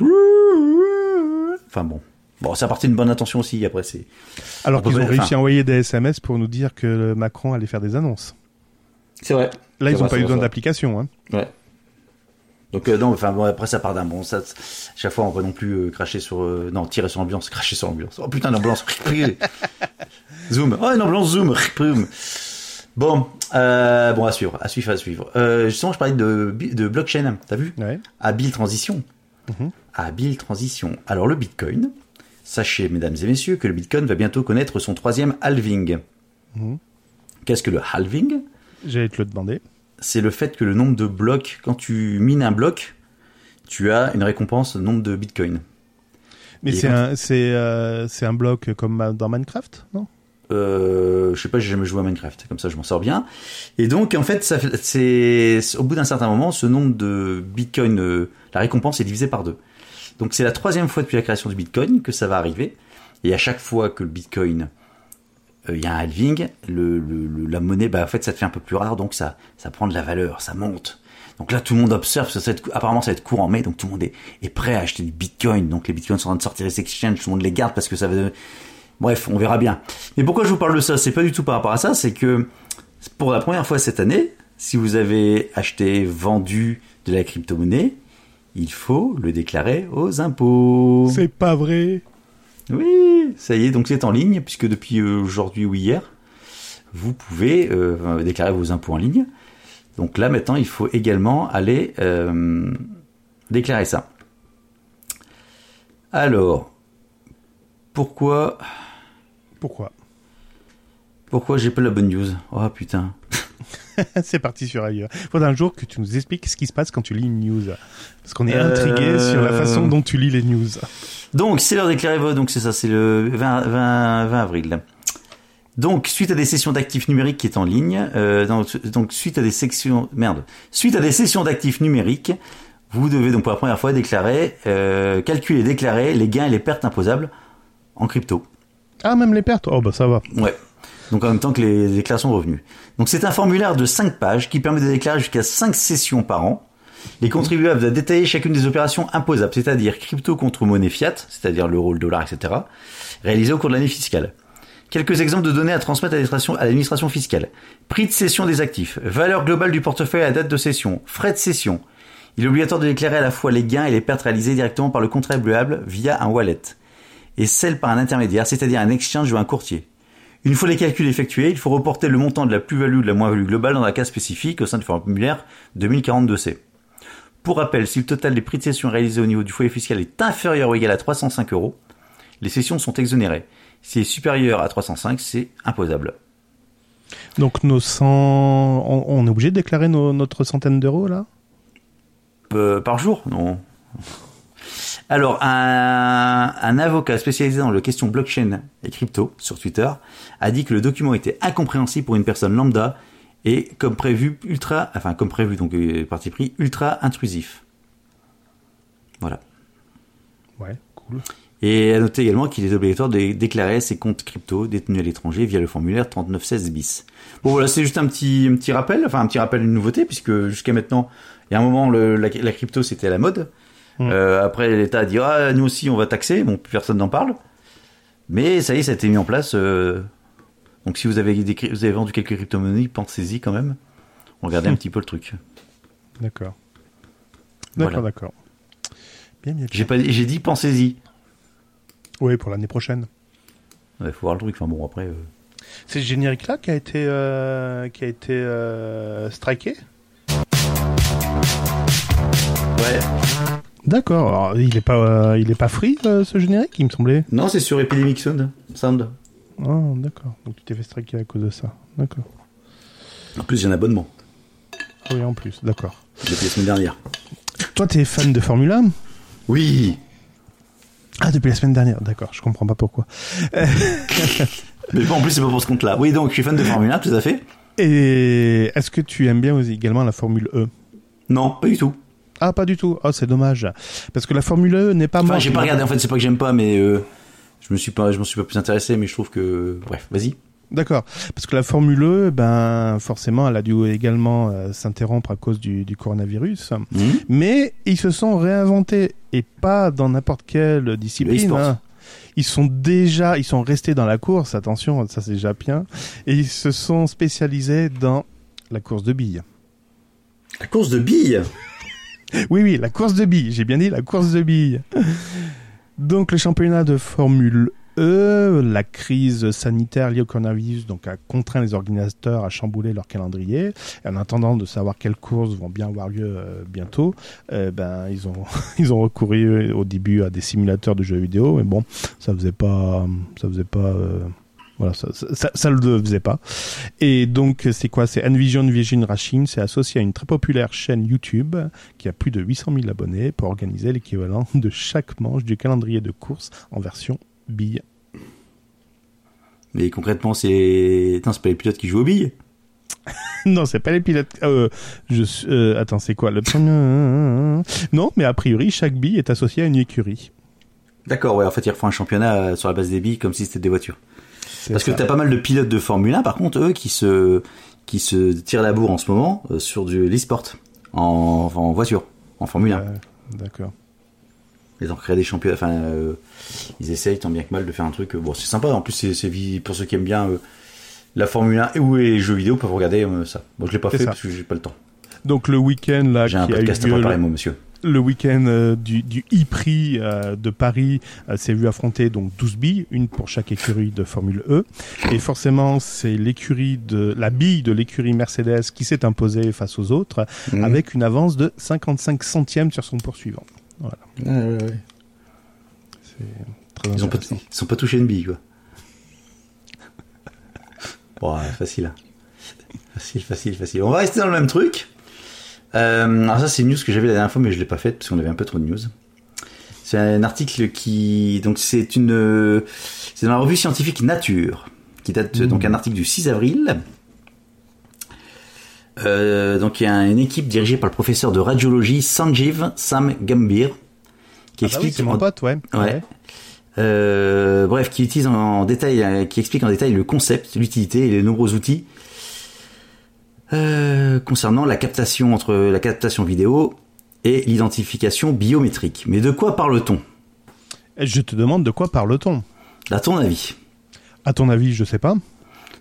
Enfin bon. Bon, ça partait d'une bonne intention aussi, après c'est... Alors qu'ils ont réussi enfin- à envoyer des SMS pour nous dire que le Macron allait faire des annonces. C'est vrai. Là, ils n'ont pas eu besoin d'application. Hein. Ouais. Donc euh, non, enfin bon, après ça part d'un bon, ça, chaque fois on va non plus euh, cracher sur, euh, non, tirer sur l'ambiance, cracher sur l'ambiance. Oh putain, l'ambulance. zoom. Oh, une ambulance zoom. Bon, euh, bon à suivre, à suivre, à suivre. Euh, justement, je parlais de, de blockchain. T'as vu Ouais. Habile transition. Mhm. Habile transition. Alors le Bitcoin, sachez mesdames et messieurs que le Bitcoin va bientôt connaître son troisième halving. Mhm. Qu'est-ce que le halving? J'allais te le demander. c'est le fait que le nombre de blocs, quand tu mines un bloc, tu as une récompense nombre de bitcoins. Mais c'est un, euh, un bloc comme dans Minecraft, non? Euh, je sais pas, j'ai jamais joué à Minecraft, comme ça je m'en sors bien. Et donc en fait, ça c'est au bout d'un certain moment, ce nombre de bitcoins, euh, la récompense est divisée par deux. Donc c'est la troisième fois depuis la création du bitcoin que ça va arriver. Et à chaque fois que le bitcoin, euh, il y a un halving, la monnaie, bah en fait ça fait un peu plus rare, donc ça, ça prend de la valeur, ça monte. Donc là, tout le monde observe, ça être- apparemment ça va être courant en mai, donc tout le monde est, prêt à acheter du bitcoin. Donc les bitcoins sont en train de sortir des exchanges, tout le monde les garde parce que ça va... Bref, on verra bien. Mais pourquoi je vous parle de ça? C'est pas du tout par rapport à ça, c'est que pour la première fois cette année, si vous avez acheté, vendu de la crypto-monnaie, il faut le déclarer aux impôts. C'est pas vrai. Oui, ça y est, donc c'est en ligne, puisque depuis euh, aujourd'hui ou hier, vous pouvez euh, déclarer vos impôts en ligne. Donc là, maintenant, il faut également aller euh, déclarer ça. Alors, pourquoi, Pourquoi? Pourquoi j'ai pas la bonne news? Oh putain. C'est parti sur ailleurs. Faudra un jour que tu nous expliques ce qui se passe quand tu lis une news. Parce qu'on est Euh, intrigué sur la façon dont tu lis les news. Donc, c'est l'heure de déclarer vos... Donc, c'est ça, c'est le 20, 20, 20 avril. Donc, suite à des sessions d'actifs numériques qui est en ligne, euh, donc, donc, suite à des sections... Merde. Suite à des sessions d'actifs numériques, vous devez donc pour la première fois déclarer, euh, calculer et déclarer les gains et les pertes imposables en crypto. Ah, même les pertes Oh, bah ça va. Ouais. Donc en même temps que les déclarations de revenus. Donc c'est un formulaire de 5 pages qui permet de déclarer jusqu'à 5 sessions par an. Les contribuables doivent détailler chacune des opérations imposables, c'est-à-dire crypto contre monnaie fiat, c'est-à-dire l'euro, le dollar, etc., réalisées au cours de l'année fiscale. Quelques exemples de données à transmettre à l'administration- fiscale. Prix de cession des actifs, valeur globale du portefeuille à date de cession, frais de cession. Il est obligatoire de déclarer à la fois les gains et les pertes réalisées directement par le contribuable via un wallet, et celles par un intermédiaire, c'est-à-dire un exchange ou un courtier. Une fois les calculs effectués, il faut reporter le montant de la plus-value ou de la moins-value globale dans un cas spécifique au sein du formulaire 2042C. Pour rappel, si le total des prix de cession réalisés au niveau du foyer fiscal est inférieur ou égal à 305 euros, les cessions sont exonérées. Si est supérieur à 305, c'est imposable. Donc, nos 100... on, on est obligé de déclarer nos- notre centaine d'euros, là? Euh, par jour? Non. Alors, un, un avocat spécialisé dans les questions blockchain et crypto sur Twitter a dit que le document était incompréhensible pour une personne lambda et comme prévu ultra, enfin comme prévu donc euh, parti pris ultra intrusif. Voilà. Ouais, cool. Et à noter également qu'il est obligatoire de déclarer ses comptes crypto détenus à l'étranger via le formulaire 3916 bis. Bon voilà, c'est juste un petit, un petit rappel, enfin un petit rappel d'une nouveauté, puisque jusqu'à maintenant, il y a un moment, le, la, la crypto c'était à la mode. Mm. Euh, après, l'État a dit, ah, nous aussi on va taxer, bon, plus personne n'en parle. Mais ça y est, ça a été mis en place. euh, Donc si vous avez, des, cry- vous avez vendu quelques crypto-monnaies, pensez-y quand même. Regardez un petit peu le truc. D'accord. D'accord, Voilà. d'accord. Bien, bien. J'ai pas, dit- j'ai dit pensez-y. Oui, pour l'année prochaine. Il faut voir le truc. Enfin bon, après. euh, C'est ce générique-là qui a été, euh, qui a été euh, striké? Ouais. D'accord. Alors, Il est pas, euh, il est pas free euh, ce générique, il me semblait. Non, c'est sur Epidemic Sound. Sound. Ah, d'accord. Donc tu t'es fait striker à cause de ça. D'accord. En plus, j'ai un abonnement Oui, en plus. D'accord. depuis la semaine dernière. Toi, t'es fan de Formule 1 Oui. Ah, depuis la semaine dernière. D'accord. Je comprends pas pourquoi. Mais bon, en plus, c'est pas pour ce compte-là. Oui, donc, je suis fan de Formule 1, tout à fait. Et est-ce que tu aimes bien également la Formule E? Non, pas du tout. Ah, pas du tout. Oh, c'est dommage. Parce que la Formule E n'est pas Enfin, j'ai pas regardé. En fait, c'est pas que j'aime pas, mais euh, je me suis pas, je m'en suis pas plus intéressé, mais je trouve que, bref, vas-y. D'accord. Parce que la Formule E, ben forcément, elle a dû également euh, s'interrompre à cause du, du coronavirus. Mhm. Mais ils se sont réinventés et pas dans n'importe quelle discipline. hein. Ils sont déjà, ils sont restés dans la course. Attention, ça c'est déjà bien. Et ils se sont spécialisés dans la course de billes. La course de billes Oui, oui, la course de billes. J'ai bien dit la course de billes. Donc le championnat de Formule E, la crise sanitaire liée au coronavirus, donc a contraint les organisateurs à chambouler leur calendrier. En attendant de savoir quelles courses vont bien avoir lieu euh, bientôt, euh, ben ils ont recouru au début à des simulateurs de jeux vidéo, mais bon, ça faisait ça faisait pas euh, voilà, ça, ça, le faisait pas. Et donc, c'est quoi? C'est Envision Vision Racing, c'est associé à une très populaire chaîne YouTube qui a plus de 800 000 abonnés pour organiser l'équivalent de chaque manche du calendrier de course en version bille. Mais concrètement, c'est. Attends, c'est pas les pilotes qui jouent aux billes? Non, c'est pas les pilotes. Euh, je, euh, attends, c'est quoi le Non, mais a priori, chaque bille est associée à une écurie. D'accord, ouais, en fait, ils refont un championnat euh, sur la base des billes comme si c'était des voitures. Parce que ça. t'as pas mal de pilotes de Formule 1, par contre, eux, qui se, qui se tirent la bourre en ce moment euh, sur du l'e-sport. En, en voiture. En Formule 1. Euh, D'accord. Ils ont créé des championnats. Enfin, euh, ils essayent tant bien que mal de faire un truc. euh, Bon, c'est sympa. En plus, c'est pour ceux qui aiment bien la Formule 1 et les jeux vidéo peuvent regarder ça. Bon, je l'ai pas fait ça. parce que j'ai pas le temps. Donc le week-end là J'ai un a eu podcast à préparer, monsieur. Le week-end euh, du, du e-prix euh, de Paris euh, s'est vu affronter donc 12 billes, une pour chaque écurie de Formule E. Et forcément, c'est l'écurie de la bille de l'écurie Mercedes qui s'est imposée face aux autres Mhm. avec une avance de 55 centièmes sur son poursuivant. Voilà, Ouais, ouais, ouais. c'est très Ils ont pas, ils sont pas touchés une bille, quoi. Bon, ouais, facile. Facile, facile, facile. On va rester dans le même truc. Euh, alors ça, c'est une news que j'avais la dernière fois, mais je l'ai pas faite parce qu'on avait un peu trop de news. C'est un article qui, donc c'est une, euh, c'est dans la revue scientifique Nature, qui date Mmh. donc un article du 6 avril. Euh, donc il y a une équipe dirigée par le professeur de radiologie Sanjeev Sam Gambhir qui Ah bah oui, explique c'est mon en- pote, ouais. Ouais. Euh, bref, qui utilise en détail, qui explique en détail le concept, l'utilité et les nombreux outils euh, concernant la captation entre la captation vidéo et l'identification biométrique. Mais de quoi parle-t-on? Et Je te demande de quoi parle-t-on? À ton avis À ton avis, je sais pas.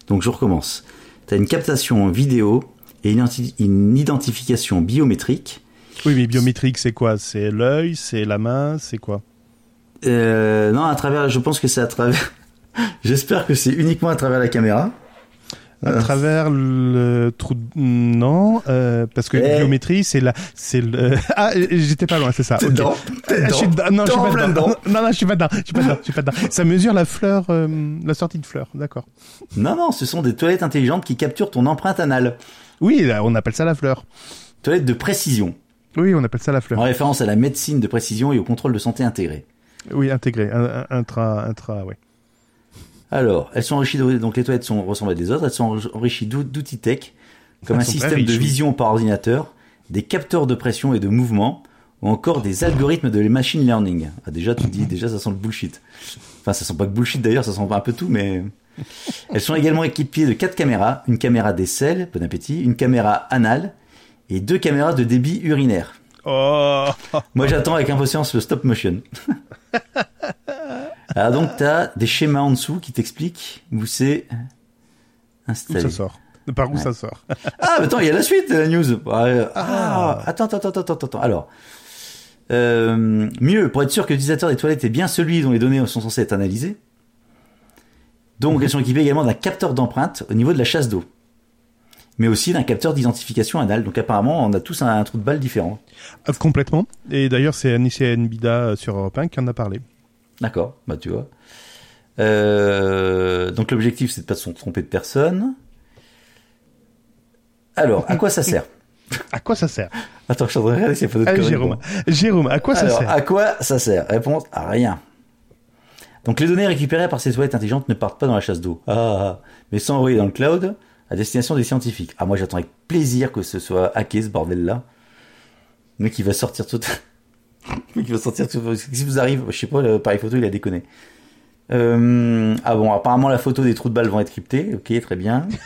Donc je recommence. Tu as une captation vidéo et une identification biométrique. Oui, mais biométrique, c'est quoi? C'est l'œil, c'est la main, c'est quoi? Euh, non, à travers, je pense que c'est à travers. J'espère que c'est uniquement à travers la caméra. À Euh. travers le trou. de- Non, euh, parce que Eh. biométrie, c'est la, c'est le. Ah, j'étais pas loin, c'est ça. T'es ok. dedans, t'es Ah, je suis dedans. Non, je suis en pas dedans. dedans. Non, non, je suis pas dedans. Je suis pas dedans. Je suis pas dedans. Ça mesure la fleur, euh, la sortie de fleur. D'accord. Non, non, ce sont des toilettes intelligentes qui capturent ton empreinte anale. Oui, là, on appelle ça la fleur. Toilettes de précision, Oui, on appelle ça la en fleur. référence à la médecine de précision et au contrôle de santé intégré. Oui, intégré, intra, intra, ouais. Alors, elles sont enrichies, de- donc les toilettes sont ressemblent à des autres, elles sont enrichies d'out- d'outils tech, comme Elles un système de vision par ordinateur, des capteurs de pression et de mouvement, ou encore des algorithmes de machine learning. Ah, déjà, tu dis, déjà, ça sent le bullshit. Enfin, ça sent pas que bullshit d'ailleurs, ça sent un peu tout, mais... Elles sont également équipées de quatre caméras, une caméra d'aisselle, bon appétit, une caméra anale, et deux caméras de débit urinaire. Oh, Moi, j'attends avec impatience le stop motion. Alors donc, t'as des schémas en dessous qui t'expliquent où c'est où installé. ça sort Par où Ouais. ça sort Ah, mais attends, il y a la suite de la news. Ouais, Ah, attends, attends, attends, attends, attends. Alors, euh, mieux, pour être sûr que l'utilisateur des toilettes est bien celui dont les données sont censées être analysées. Donc, elles sont équipées également d'un capteur d'empreinte au niveau de la chasse d'eau. Mais aussi d'un capteur d'identification anal. Donc, apparemment, on a tous un, un trou de balle différent. Ah, Complètement. Et d'ailleurs, c'est Anissé Nbida euh, sur Europe 1 qui en a parlé. D'accord, bah tu vois. Euh, donc l'objectif c'est de pas se tromper de personne. Alors, à quoi ça sert? À quoi ça sert? Attends, je suis en train de regarder s'il y a pas conneries. Jérôme. Jérôme, à quoi ça Alors, sert? à quoi ça sert? Réponse à rien. Donc les données récupérées par ces toilettes intelligentes ne partent pas dans la chasse d'eau, ah, ah, ah. mais sont envoyées dans le cloud à destination des scientifiques. Ah moi j'attends avec plaisir que ce soit hacké ce bordel là. Mec il va sortir tout. il va sortir tout. Si vous arrive, je sais pas, l'appareil photo il a déconné. Euh, ah bon, apparemment la photo des trous de balles vont être cryptées. Ok, très bien.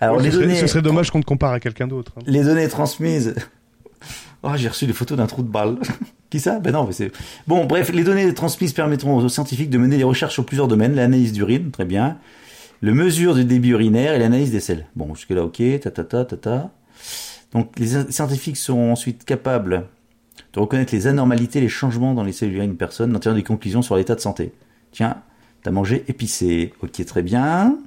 Alors, les ce, données... serait, ce serait dommage qu'on te compare à quelqu'un d'autre. Hein. Les données transmises. Oh, j'ai reçu des photos d'un trou de balle. Qui ça? Ben non, mais c'est. Bon, bref, les données transmises permettront aux scientifiques de mener des recherches sur plusieurs domaines. L'analyse d'urine, très bien. Le mesure du débit urinaire et l'analyse des selles. Bon, jusque-là, ok. Ta, ta, ta, ta, ta. Donc, les scientifiques seront ensuite capables de reconnaître les anormalités, les changements dans les cellules d'une personne, d'en tirer des conclusions sur l'état de santé. Tiens, t'as mangé épicé. Ok, très bien.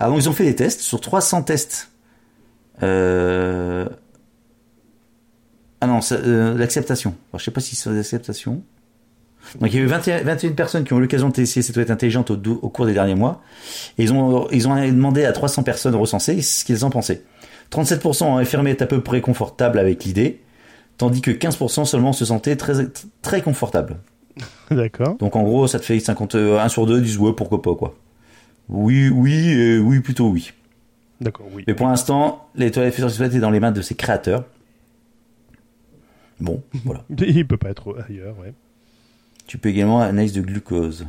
Alors, donc, ils ont fait des tests sur 300 tests. Euh... Ah non, euh, l'acceptation. Je je sais pas si c'est l'acceptation. Donc il y a eu 21, 21 personnes qui ont eu l'occasion de tester cette toilette intelligente au, au, cours des derniers mois. Et ils ont, ils ont demandé à 300 personnes recensées ce qu'ils en pensaient. 37% ont affirmé être à peu près confortable avec l'idée, tandis que 15% seulement se sentaient très, très confortable. D'accord. Donc en gros, ça te fait 51 sur 2 disent ouais, pourquoi pas quoi. Oui, oui, oui, plutôt oui. D'accord, oui. Mais pour l'instant, les toilettes étaient dans les mains de ses créateurs. Bon, voilà. Il peut pas être ailleurs, ouais. Tu peux également analyse de glucose.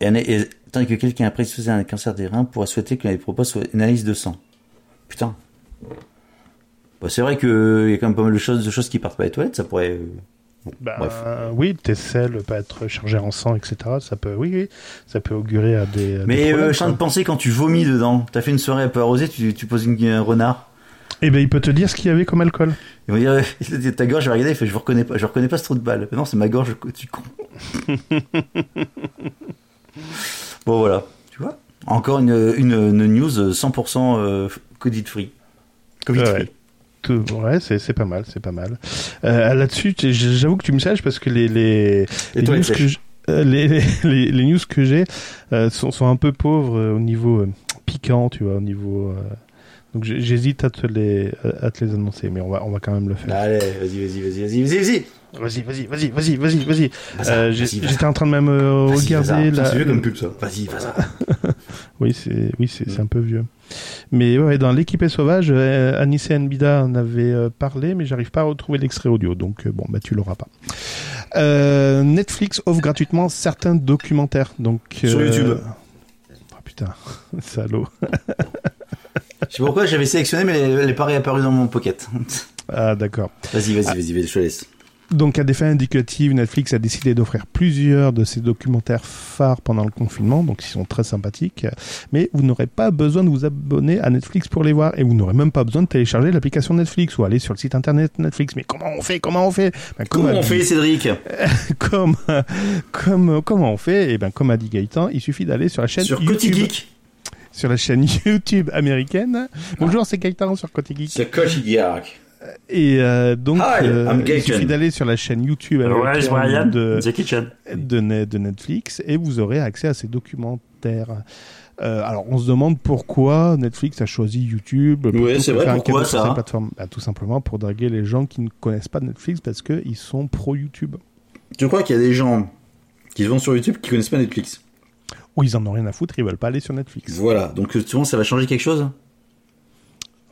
Et, tant que quelqu'un a précisé un cancer des reins pourrait souhaiter qu'on lui propose une analyse de sang. Putain. Bah, c'est vrai qu'il y a quand même pas mal de choses, de choses qui partent pas des toilettes, ça pourrait. Euh, bah, oui, tes selles pas être chargées en sang, etc. Ça peut, oui, ça peut augurer à des. Mais euh, je suis de penser quand tu vomis dedans. T'as fait une soirée un peu arrosée, tu, tu poses une, un renard. Eh ben, il peut te dire ce qu'il y avait comme alcool. Il va dire, ta gorge, je vais regarder, il fait, je reconnais pas, je reconnais pas ce trou de balle. non, c'est ma gorge, tu con. bon, voilà. Tu vois? Encore une, une, news 100% euh, Covid free. Covid free. Ouais. c'est pas mal, c'est pas mal. Euh, Là-dessus, j'avoue que tu me saches parce que les, les, les, news, que euh, les, les, les, news que j'ai euh, sont, sont, un peu pauvres au niveau piquant, tu vois, au niveau donc j'hésite à te les à te les annoncer, mais on va on va quand même le faire. Allez, vas-y, vas-y, vas-y, vas-y, vas-y, vas-y. Vas-y, vas-y, vas-y, vas-y, vas-y. Euh, J'étais en train de même euh, regarder la. C'est vieux comme pub ça. Vas-y, vas-y. oui, c'est oui, c'est mm. un peu vieux. Mais ouais, dans l'équipe sauvage, euh, Anissa Nbida en avait euh, parlé, mais j'arrive pas à retrouver l'extrait audio, donc bon, bah tu l'auras pas. Netflix offre gratuitement certains documentaires, donc. Sur YouTube. Oh putain, salaud. Je sais pourquoi j'avais sélectionné, mais elle n'est pas réapparue dans mon pocket. Ah, d'accord. Vas-y, vas-y, vas-y, vas je te laisse. Donc, à des fins indicatives, Netflix a décidé d'offrir plusieurs de ses documentaires phares pendant le confinement, donc ils sont très sympathiques. Mais vous n'aurez pas besoin de vous abonner à Netflix pour les voir, et vous n'aurez même pas besoin de télécharger l'application Netflix ou aller sur le site internet Netflix. Mais comment on fait Comment on fait? Ben, Comment on fait, Cédric? Comme, comme, comment on fait? Eh ben, comme a dit Gaëtan, il suffit d'aller sur la chaîne sur YouTube sur la chaîne YouTube américaine. Bonjour, c'est Gaëtan sur Côté Geek. C'est Côté Geek. Et euh, donc, euh, il suffit d'aller sur la chaîne YouTube américaine de, de, de, Netflix et vous aurez accès à ces documentaires. Euh, alors, on se demande pourquoi Netflix a choisi YouTube. Oui, c'est vrai, pourquoi ça plateforme. Bah, tout simplement pour draguer les gens qui ne connaissent pas Netflix parce qu'ils sont pro-YouTube. Tu crois qu'il y a des gens qui vont sur YouTube qui connaissent pas Netflix? Ou ils en ont rien à foutre, ils veulent pas aller sur Netflix. Voilà, donc euh, souvent ça va changer quelque chose?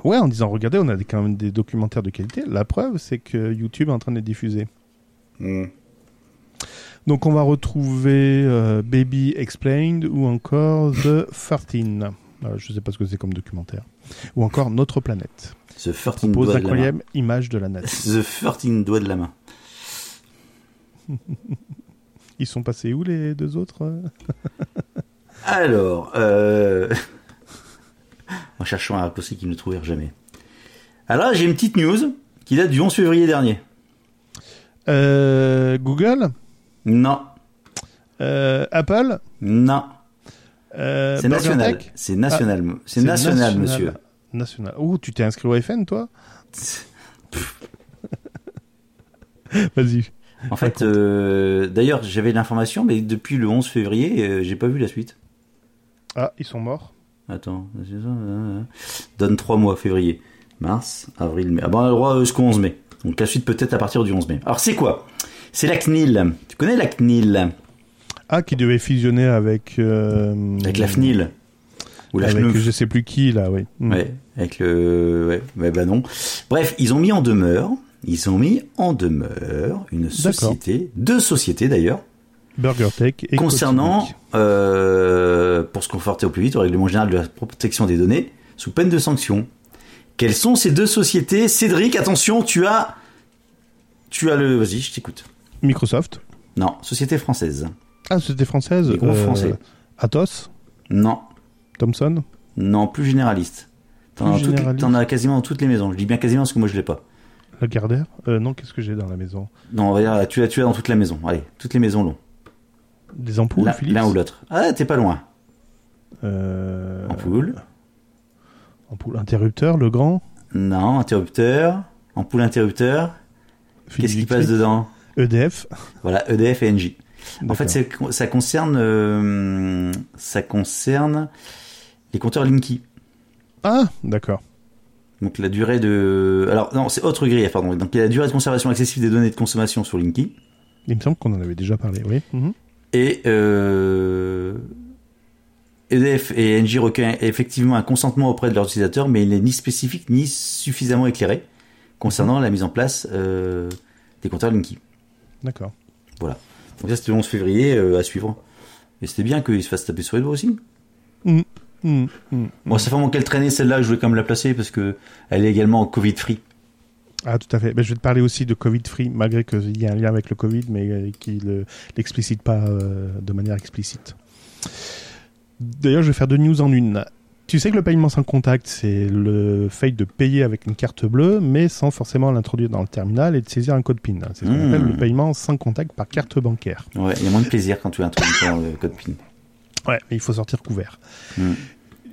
Ouais, en disant regardez, on a quand même des documentaires de qualité. La preuve, c'est que YouTube est en train de les diffuser. Hmm. Donc on va retrouver euh, Baby Explained ou encore The 13. Euh, je sais pas ce que c'est comme documentaire. Ou encore Notre planète. The 13 doigt de la main. image de la nature. The 13 doigt de la main. Ils sont passés où les deux autres? Alors, euh... en cherchant un raccourci qu'ils ne trouvèrent jamais. Alors j'ai une petite news qui date du 11 février dernier. Euh, Google? Non. Euh, Apple? Non. Euh, c'est national. C'est national. Ah, c'est national, monsieur. National. Ouh, tu t'es inscrit au FN, toi? Vas-y. En fait, d'ailleurs, j'avais l'information, mais depuis le 11 février, j'ai pas vu la suite. Ah, ils sont morts Attends, donne 3 mois, février, mars, avril, mai. Ah bon, on a le droit euh, jusqu'au 11 mai. Donc la suite peut-être à partir du 11 mai. Alors c'est quoi? C'est la CNIL. Tu connais la CNIL? Ah, qui devait fusionner avec... Avec la FNIL. Ou la avec je sais plus qui, là, oui. Ouais, avec le... Ouais, bah non. Bref, ils ont mis en demeure ils ont mis en demeure une société, deux sociétés d'ailleurs, BurgerTech et concernant, euh, pour se conforter au plus vite au règlement général de la protection des données, sous peine de sanction. Quelles sont ces deux sociétés? Cédric, attention, tu as, tu as le, vas-y, je t'écoute. Microsoft. Non, société française. Ah, société française. Groupes français. Atos. Non, Thomson. non, plus généraliste. T'en as, quasiment dans toutes les maisons. Je dis bien quasiment parce que moi je l'ai pas. Lagardère. Euh, non, qu'est-ce que j'ai dans la maison? Non, on va dire, tu as, tu as dans toute la maison. Allez, toutes les maisons l'ont. Des ampoules, L'un Philips. l'un ou l'autre. Ah, t'es pas loin. Euh, Ampoule. Ampoule. Interrupteur, le grand. Non, interrupteur. Ampoule interrupteur. Qu'est-ce qui passe dedans EDF. Voilà, EDF et NJ. En fait, ça concerne, euh, ça concerne les compteurs Linky. Ah, d'accord. Donc la durée de, alors non, c'est autre grille, pardon. Donc la durée de conservation excessive des données de consommation sur Linky Il me semble qu'on en avait déjà parlé, oui. Mhm. Et euh, EDF et NJ recueillent effectivement un consentement auprès de leurs utilisateurs, mais il n'est ni spécifique ni suffisamment éclairé concernant la mise en place euh, des compteurs Linky. D'accord. Voilà. Donc ça c'était le 11 février euh, à suivre. Et c'était bien qu'il se fasse taper sur les doigts aussi. Mhm. Mhm. Mhm. Bon, ça fait vraiment qu'elle traînait celle-là, je voulais quand même la placer parce que elle est également Covid free. Ah, tout à fait. Ben, je vais te parler aussi de Covid free, malgré qu'il y a un lien avec le Covid, mais euh, qui ne l'explicite pas euh, de manière explicite. D'ailleurs, je vais faire deux news en une. Tu sais que le paiement sans contact, c'est le fait de payer avec une carte bleue, mais sans forcément l'introduire dans le terminal et de saisir un code PIN. C'est ce qu'on Mmh. appelle le paiement sans contact par carte bancaire. Ouais, il y a moins de plaisir quand tu introduis ton euh, code PIN. Ouais, mais il faut sortir couvert. Mm.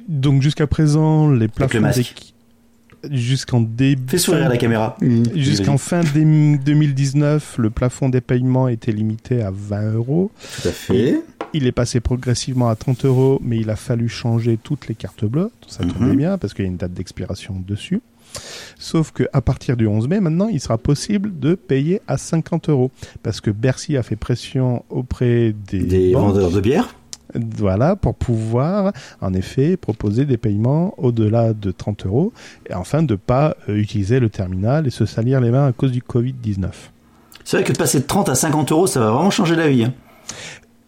Donc jusqu'à présent, les le masque. Jusqu'en début Fais sourire à la caméra. Jusqu'en fin dé- 2019, le plafond des paiements était limité à 20 euros. Tout à fait. Il est passé progressivement à 30 euros, mais il a fallu changer toutes les cartes bleues. Ça Mhm. tombait bien parce qu'il y a une date d'expiration dessus. Sauf que à partir du 11 mai, maintenant, il sera possible de payer à 50 euros parce que Bercy a fait pression auprès des, Des vendeurs de bière. Voilà, pour pouvoir, en effet, proposer des paiements au-delà de 30 euros, et afin de pas euh, utiliser le terminal et se salir les mains à cause du Covid-19. C'est vrai que de passer de 30 à 50 euros, ça va vraiment changer la vie. hein.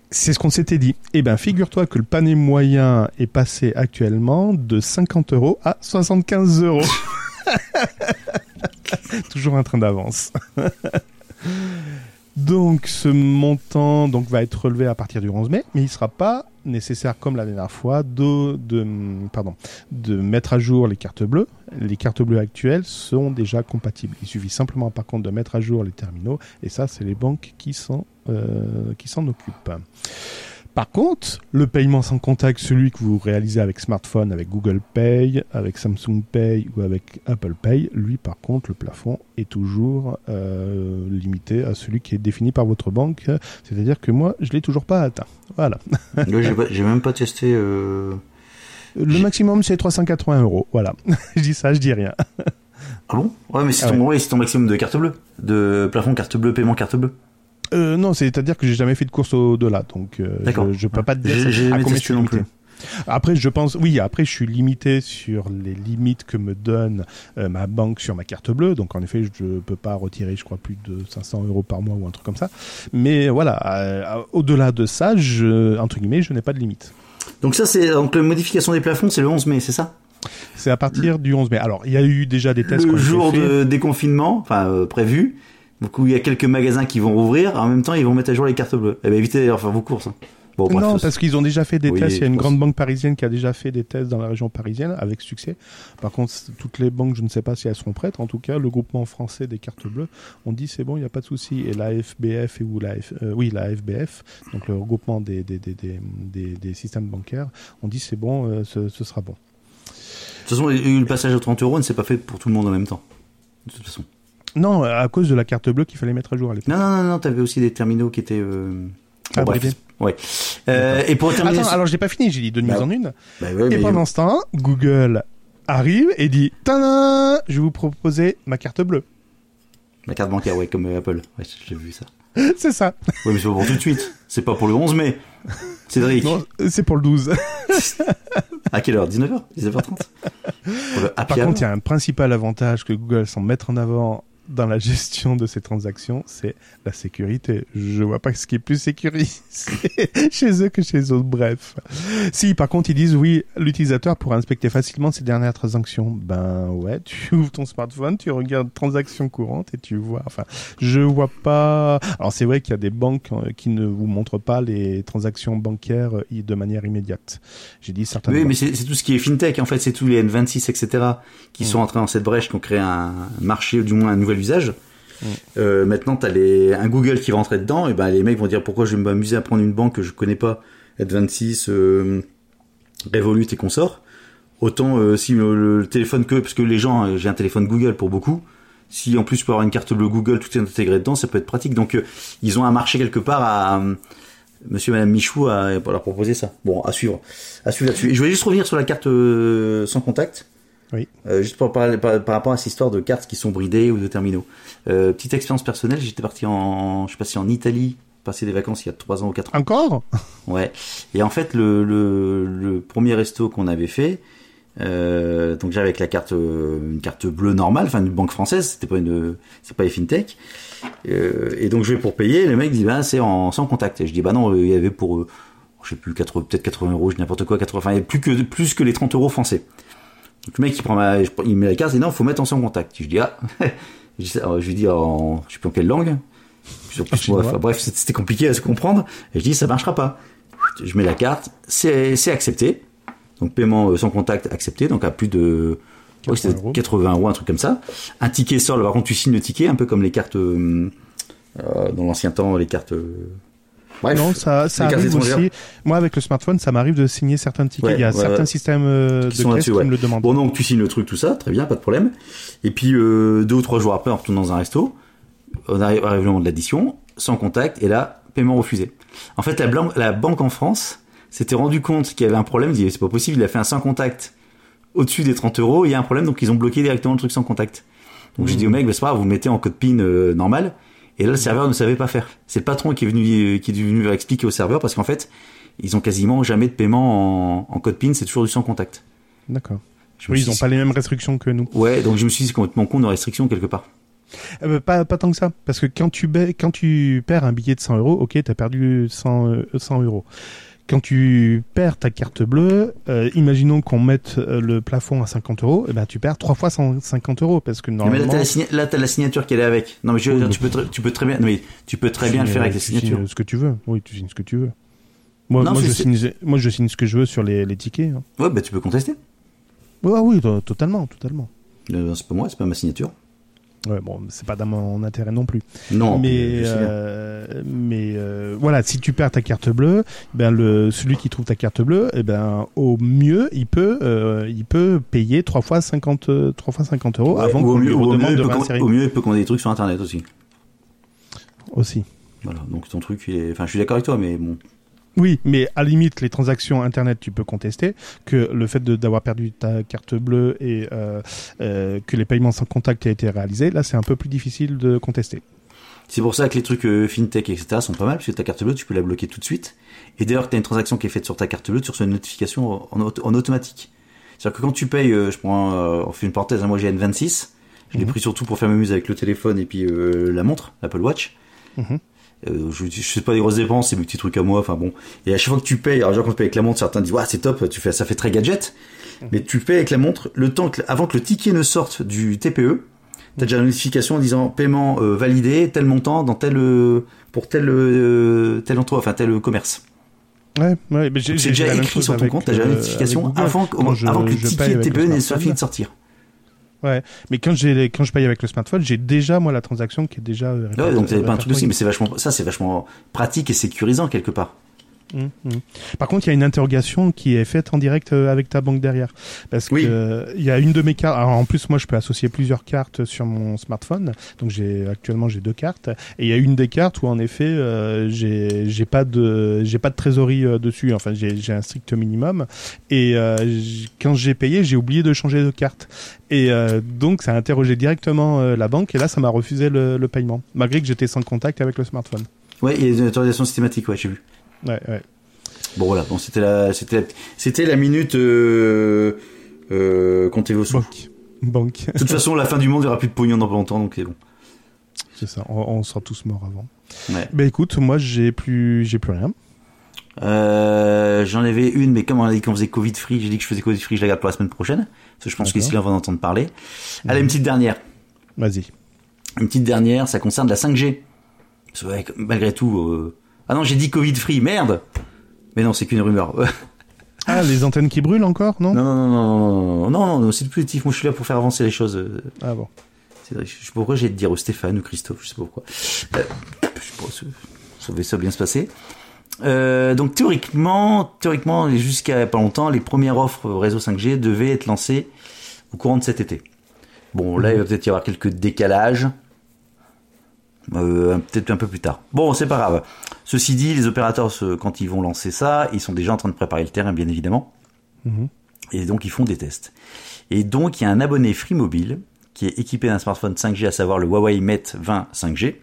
C'est ce qu'on s'était dit. Eh ben, figure-toi que le panier moyen est passé actuellement de 50 euros à 75 euros. Toujours un train d'avance. donc, ce montant donc, va être relevé à partir du 11 mai, mais il ne sera pas nécessaire, comme la dernière fois, de, de, pardon, de mettre à jour les cartes bleues. Les cartes bleues actuelles sont déjà compatibles. Il suffit simplement, par contre, de mettre à jour les terminaux, et ça, c'est les banques qui s'en euh, qui s'en occupent. Par contre, le paiement sans contact, celui que vous réalisez avec smartphone, avec Google Pay, avec Samsung Pay ou avec Apple Pay, lui par contre, le plafond est toujours euh, limité à celui qui est défini par votre banque. C'est-à-dire que moi, je l'ai toujours pas atteint. Voilà. Là, j'ai même pas testé. euh, Le maximum, c'est 380 euros. Voilà. je dis ça, je dis rien. Ah bon? Ouais, mais c'est Ah ton, ouais, c'est ton maximum de carte bleue. De plafond carte bleue, paiement carte bleue. Euh, non, c'est-à-dire que j'ai jamais fait de course au-delà, donc euh, je, je peux pas te dire ça- à combien je suis limité. Après, je pense, oui, après, je suis limité sur les limites que me donne euh, ma banque sur ma carte bleue. Donc, en effet, je peux pas retirer, je crois, plus de 500 euros par mois ou un truc comme ça. Mais voilà, au-delà de ça, je, entre guillemets, je n'ai pas de limite. Donc ça, c'est donc la modification des plafonds, c'est le 11 mai, c'est ça? C'est à partir du 11 mai. Alors, il y a eu déjà des tests. Le jour de déconfinement, enfin prévu. Donc où il y a quelques magasins qui vont rouvrir, en même temps ils vont mettre à jour les cartes bleues. Eh ben évitez d'ailleurs faire vos courses. hein. Bon, bref, non, parce qu'ils ont déjà fait des Oui, tests. Il y a une pense. grande banque parisienne qui a déjà fait des tests dans la région parisienne avec succès. Par contre, toutes les banques, je ne sais pas si elles seront prêtes. En tout cas, le groupement français des cartes bleues, on dit c'est bon, il n'y a pas de souci. Et la FBF ou la F- euh, oui la FBF, donc le regroupement des des, des, des, des- des systèmes bancaires, on dit c'est bon, euh, ce, ce sera bon. De toute façon, le passage à 30 euros ne s'est pas fait pour tout le monde en même temps. De toute façon. Non, à cause de la carte bleue qu'il fallait mettre à jour à l'époque. Non, non, non, non, t'avais aussi des terminaux qui étaient. Euh... Ah, bon, bref. bref. Ouais. Euh, et pour terminer. Attends, alors j'ai pas fini, j'ai dit deux Bah, en une. Bah ouais, Et mais- pendant ce temps, Google arrive et dit Tadam Je vais vous proposer ma carte bleue. La carte bancaire, ouais, comme euh, Apple. Ouais, j'ai vu ça. c'est ça. Ouais, mais c'est pour tout de suite. C'est pas pour le 11 mai. Cédric. Non, c'est pour le 12. À quelle heure? 19h 19h30 Pour le happy Par contre, il y a un principal avantage que Google semble mettre en avant, dans la gestion de ces transactions, c'est la sécurité. Je vois pas ce qui est plus sécurisé chez eux que chez les autres. Bref. Si, par contre, ils disent oui, l'utilisateur pourra inspecter facilement ses dernières transactions. Ben ouais, tu ouvres ton smartphone, tu regardes transactions courantes et tu vois. Enfin, je vois pas. Alors c'est vrai qu'il y a des banques euh, qui ne vous montrent pas les transactions bancaires euh, de manière immédiate. J'ai dit certainement. Oui, mais c'est tout ce qui est fintech. En fait, c'est tous les N26, etc., qui sont entrés dans cette brèche, qui ont créé un marché, ou du moins un nouvel usage. Euh, maintenant, t'as les un Google qui va rentrer dedans, et ben les mecs vont dire pourquoi je vais m'amuser à prendre une banque que je connais pas, N26, euh, Revolut et consorts. Autant euh, si le, téléphone que parce que les gens, euh, j'ai un téléphone Google pour beaucoup. Si en plus je peux avoir une carte bleue Google tout est intégré dedans, ça peut être pratique. Donc euh, ils ont un marché quelque part à Monsieur et Madame Michou à, leur proposer ça. Bon, à suivre, à suivre là-dessus. Je voulais juste revenir sur la carte sans contact. Oui. Euh, juste pour parler par, par, rapport à cette histoire de cartes qui sont bridées ou de terminaux. Euh, petite expérience personnelle, j'étais parti en, je sais pas si en Italie, passer des vacances il y a 3 ans ou 4 ans. Encore? Ouais. Et en fait, le, le, le premier resto qu'on avait fait, euh, donc j'avais avec la carte, une carte bleue normale, enfin une banque française, c'était pas une, c'est pas les fintech. Et donc je vais pour payer, le mec dit bah c'est en sans contact. Et je dis bah non, il y avait pour, je sais plus, peut-être 80 euros, n'importe quoi, 80, enfin plus que plus que les 30 euros français. Donc le mec il prend ma, il met la carte et non, faut mettre en sans contact. Je dis ah, je lui dis en, je sais plus en quelle langue. Plus, moi, enfin, bref, c'était compliqué à se comprendre. Et je dis ça marchera pas. Je mets la carte, c'est c'est accepté. Donc paiement sans contact accepté, donc à plus de 80, euros. 80 euros, un truc comme ça. Un ticket sort, par contre tu signes le ticket, un peu comme les cartes euh, dans l'ancien temps, les cartes. Euh, Bref, non, ça, ça arrive aussi. Moi, avec le smartphone, ça m'arrive de signer certains tickets. Ouais, Il y a ouais, certains systèmes euh, qui de caisse qui me le demandent. Bon, donc tu signes le truc, tout ça, très bien, pas de problème. Et puis euh, deux ou trois jours après, on retourne dans un resto. On arrive, arrive le moment de l'addition, sans contact, et là, paiement refusé. En fait, la, banque en France s'était rendu compte qu'il y avait un problème. Il dit c'est pas possible. Il a fait un sans contact au-dessus des 30 euros. Il y a un problème, donc ils ont bloqué directement le truc sans contact. Donc mmh. j'ai dit au mec, bah, c'est pas grave, vous mettez en code PIN euh, normal. Et là, le serveur ne savait pas faire. C'est le patron qui est venu, qui est venu expliquer au serveur parce qu'en fait, ils ont quasiment jamais de paiement en, en code PIN, c'est toujours du sans contact. D'accord. Oui, ils n'ont pas les mêmes restrictions que nous. Ouais, donc je me suis dit complètement con de restrictions quelque part. Euh, pas, pas tant que ça, parce que quand tu, quand tu perds un billet de 100 euros, ok, t'as perdu 100, 100 euros quand tu perds ta carte bleue, euh, imaginons qu'on mette euh, le plafond à 50 euros, et ben tu perds trois fois 150 euros parce que normalement. Mais là t'as la, là, as la signature qui est avec. Non mais, je, oui, tu, peux tu peux très bien, mais tu peux très bien le faire avec les signatures. Ce que tu veux. Oui, tu signes ce que tu veux. Moi, non, moi, je signe, moi, je signe ce que je veux sur les, les tickets. Hein. Ouais, bah tu peux contester. Ouais, oui, totalement, totalement. Euh, c'est pas moi, c'est pas ma signature. Ouais, bon, c'est pas dans mon intérêt non plus. Non. Mais euh, mais euh, voilà, si tu perds ta carte bleue, ben le celui qui trouve ta carte bleue, eh ben au mieux il peut euh, il peut payer trois fois 50 trois fois 50 euros ouais, avant qu'on lui redemande de réinsérer. Au mieux, il peut commander des trucs sur internet aussi. Aussi. Voilà, donc ton truc, il est... enfin, je suis d'accord avec toi, mais bon. Oui, mais à la limite, les transactions Internet, tu peux contester que le fait d'avoir perdu ta carte bleue et euh, euh, que les paiements sans contact aient été réalisés, là, c'est un peu plus difficile de contester. C'est pour ça que les trucs euh, fintech, etc., sont pas mal, parce que ta carte bleue, tu peux la bloquer tout de suite. Et d'ailleurs, tu as une transaction qui est faite sur ta carte bleue, tu reçois une notification en, en automatique. C'est-à-dire que quand tu payes, je prends, on fait une parenthèse, hein, moi j'ai N26, je l'ai mmh. pris surtout pour faire m'amuser avec le téléphone et puis la montre, l'Apple Watch. Mmh. Euh, je, je sais pas des grosses dépenses, c'est mes petits trucs à moi. Enfin bon. Et à chaque fois que tu payes, alors genre quand tu payes avec la montre, certains disent ouais c'est top, tu fais ça fait très gadget. Mais tu payes avec la montre, le temps que, avant que le ticket ne sorte du TPE, t'as déjà une notification en disant paiement euh, validé, tel montant dans tel euh, pour tel tel endroit, enfin tel commerce. Ouais, ouais, mais j'ai déjà écrit sur ton compte, t'as déjà une notification avant, je, avant que le ticket TPE ne soit fini de sortir. Ouais, mais quand j'ai quand je paye avec le smartphone, j'ai déjà moi la transaction qui est déjà. Euh, ouais, donc t'avais pas un truc aussi, mais c'est vachement ça, c'est vachement pratique et sécurisant quelque part. Mmh, mmh. Par contre, il y a une interrogation qui est faite en direct euh, avec ta banque derrière, parce oui. que euh, il y a une de mes cartes. Alors, en plus, moi, je peux associer plusieurs cartes sur mon smartphone. Donc, j'ai actuellement j'ai deux cartes, et il y a une des cartes où en effet, euh, j'ai pas de j'ai pas de trésorerie euh, dessus. Enfin, j'ai j'ai un strict minimum. Et euh, quand j'ai payé, j'ai oublié de changer de carte. Et donc, ça a interrogé directement la banque, et là, ça m'a refusé le, le paiement, malgré que j'étais sans contact avec le smartphone. Ouais, il y a une autorisation systématique, ouais, j'ai vu. Ouais, ouais. Bon voilà, bon c'était la c'était c'était la minute euh, euh, comptez vos sous. Banque. Banque. De toute façon, la fin du monde, il n'y aura plus de pognon dans pas longtemps, donc c'est bon. C'est ça, on, on sera tous morts avant. Ouais. Bah écoute, moi j'ai plus, j'ai plus rien. Euh, J'en avais une, mais comme on a dit qu'on faisait Covid free, j'ai dit que je faisais Covid free, je la garde pour la semaine prochaine. Parce que je pense qu'ici, on va en entendre parler. Allez, une petite dernière. Vas-y. Une petite dernière, ça concerne la 5G. Parce que, malgré tout... euh, ah non, j'ai dit Covid free, merde Mais non, c'est qu'une rumeur. ah, les antennes qui brûlent encore, non Non, non, non, non, non, non, c'est le positif. Moi, je suis là pour faire avancer les choses. Euh. Ah bon. Je sais pas pourquoi j'ai de dire au Stéphane ou Christophe, je sais pas pourquoi. Euh, je sais pas, ça va bien se passer. Euh, donc théoriquement, théoriquement, jusqu'à pas longtemps, les premières offres réseau 5G devaient être lancées au courant de cet été. Bon, là, il va peut-être y avoir quelques décalages. Euh, peut-être un peu plus tard. Bon, c'est pas grave. Ceci dit, les opérateurs, quand ils vont lancer ça, ils sont déjà en train de préparer le terrain, bien évidemment. Mhm. Et donc, ils font des tests. Et donc, il y a un abonné Free Mobile qui est équipé d'un smartphone 5G, à savoir le Huawei Mate 20 5G,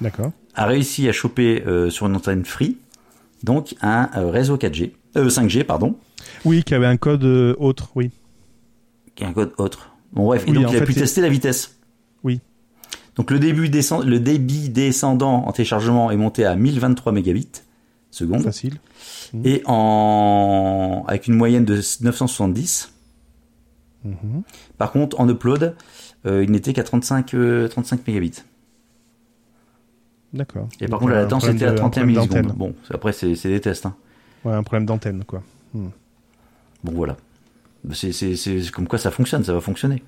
D'accord. a réussi à choper euh, sur une antenne Free, donc un euh, réseau 4G, euh, 5G, pardon, Oui, qui avait un code autre, oui. qui est un code autre. Bon, bref, et donc il a fait, pu tester la vitesse. Donc le, début descend, le débit descendant en téléchargement est monté à 1023 mégabits seconde Facile. et en avec une moyenne de 970. Mhm. Par contre, en upload, euh, il n'était qu'à 35 euh, 35 mégabits. D'accord. Et par Donc, contre, la latence était à de- un 31 problème millisecondes. Bon, après, c'est des tests. Hein. Ouais, un problème d'antenne, quoi. Bon, voilà. C'est comme quoi ça fonctionne, ça va fonctionner.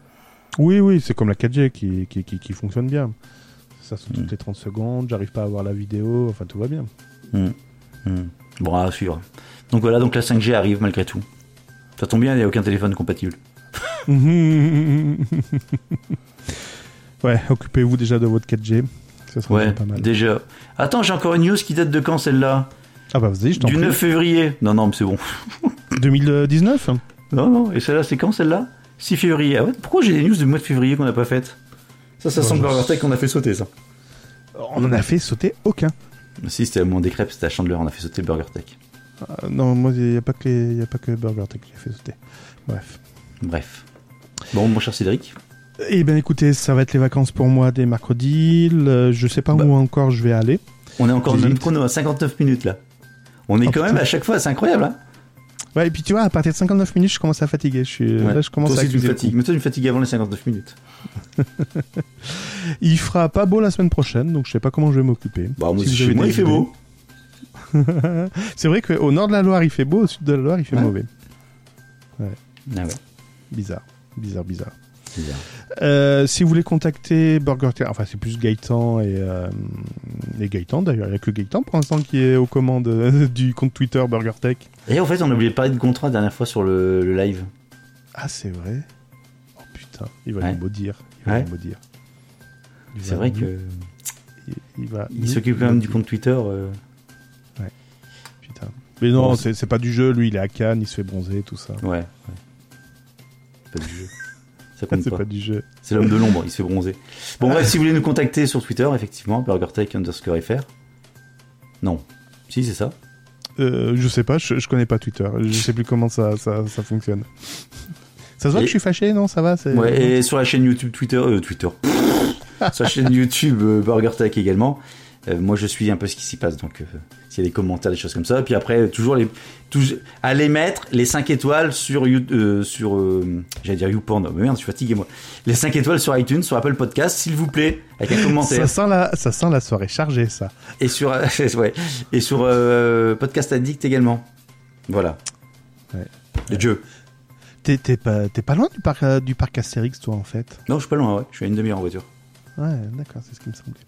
Oui, oui, c'est comme la 4G qui, qui, qui, qui fonctionne bien. Ça saute Mm. toutes les 30 secondes, j'arrive pas à voir la vidéo, enfin tout va bien. Hmm. Hmm. Bon, à suivre. Donc voilà, donc la 5G arrive malgré tout. Ça tombe bien, il n'y a aucun téléphone compatible. ouais, occupez-vous déjà de votre 4G. Ça sera Ouais, déjà pas mal. déjà. Attends, j'ai encore une news qui date de quand celle-là? Ah bah vas-y, je t'en Du prie. 9 février. Non, non, mais c'est bon. 2019 Non, non, et celle-là, c'est quand celle-là? 6 février. Ah ouais, pourquoi j'ai des news du mois de février qu'on n'a pas faites? Ça, ça Bon, semble Tech qu'on a fait sauter, ça. On en a fait sauter aucun. Si, c'était à mon décret, c'était à Chandler, on a fait sauter Burger Tech. Ah, non, moi, il n'y a, pas que les- y a pas que Burger Tech qui a fait sauter. Bref. Bref. Bon, mon cher Cédric. Eh ben écoutez, ça va être les vacances pour moi dès mercredi. Le- je sais pas Bah. où encore je vais aller. On est encore notre chrono à 59 minutes, là. On est Oh, quand même à chaque fois, c'est incroyable, hein Ouais, et puis tu vois, à partir de 59 minutes, je commence à fatiguer. Je suis, Ouais. Là, je commence Toi à tu me fatigues. Mais toi, tu me fatigues avant les 59 minutes. Il fera pas beau la semaine prochaine, donc je sais pas comment je vais m'occuper. Bah, moi, Si il fait beau. C'est vrai qu'au nord de la Loire, il fait beau, au sud de la Loire, il fait Ouais. mauvais. Ah ouais. Bizarre. Bizarre, bizarre. Bizarre. Euh, si vous voulez contacter Burger Tech, enfin c'est plus Gaëtan et, euh, et Gaëtan d'ailleurs, il n'y a que Gaëtan pour l'instant qui est aux commandes euh, du compte Twitter Burger Tech. Et en fait, on a oublié de parler de contrat la dernière fois sur le, le live. Ah c'est vrai Oh putain, il va Ouais. nous maudire. Il va Ouais. nous maudire. C'est vrai nous- que Il, il va il s'occupe quand même du compte Twitter. euh, Putain. Mais non, Bon, c'est pas du jeu, lui il est à Cannes, il se fait bronzer, tout ça. Ouais. ouais. Pas du jeu. Ça compte C'est pas. pas du jeu. C'est l'homme de l'ombre, il se fait bronzer. Bon, bref, si vous voulez nous contacter sur Twitter, effectivement, BurgerTech underscore FR. Non. Si, c'est ça. Euh, je sais pas, je, je connais pas Twitter. Je sais plus comment ça, ça, ça fonctionne. Ça se voit Et- que je suis fâché, non? Ça va Ouais, et sur la chaîne YouTube Twitter, euh, Twitter. sur la chaîne YouTube euh, BurgerTech également. Euh, moi, je suis un peu ce qui s'y passe, donc euh, s'il y a des commentaires, des choses comme ça. Puis après, toujours les, toujours, allez mettre les 5 étoiles sur You- euh, sur, j'allais dire YouPorn. Mais merde, je suis fatigué moi. Les 5 étoiles sur iTunes, sur Apple Podcast, s'il vous plaît, avec un ça commentaire. sent, la, ça sent la soirée chargée, ça. Et sur, ouais, et sur Podcast Addict également. Voilà. Ouais. Le jeu. T'es t'es pas, t'es pas loin du parc, du parc Astérix, toi, en fait? Non, je suis pas loin, ouais. Je suis à une demi-heure en voiture. Ouais, d'accord, c'est ce qui me semblait.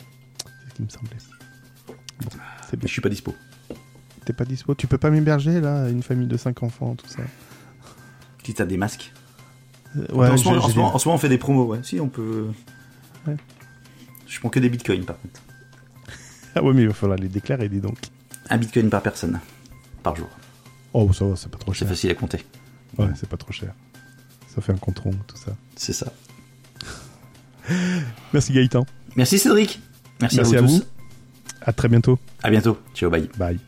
C'est qui me semblait. Bon, c'est bien. je suis pas dispo. T'es pas dispo? Tu peux pas m'héberger, là Une famille de 5 enfants, tout ça? Si t'as des masques. Euh, Ouais, en, ce moment, en, ce moment, des- en ce moment, on fait des promos, ouais. Si, on peut. Ouais. Je prends que des bitcoins, par contre. Ah ouais, mais il va falloir les déclarer, dis donc. Un bitcoin par personne. Par jour. Oh, ça va, c'est pas trop C'est cher. facile à compter. Ouais, c'est pas trop cher. Ça fait un compte rond, tout ça. C'est ça. Merci Gaëtan. Merci Cédric. Merci, Merci à à vous. À très bientôt. À bientôt. Ciao, bye. Bye.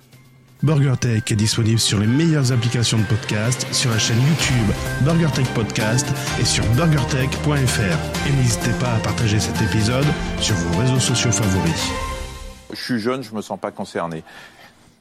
BurgerTech est disponible sur les meilleures applications de podcast, sur la chaîne YouTube BurgerTech Podcast et sur burgertech.fr. Et n'hésitez pas à partager cet épisode sur vos réseaux sociaux favoris. Je suis jeune, je me sens pas concerné.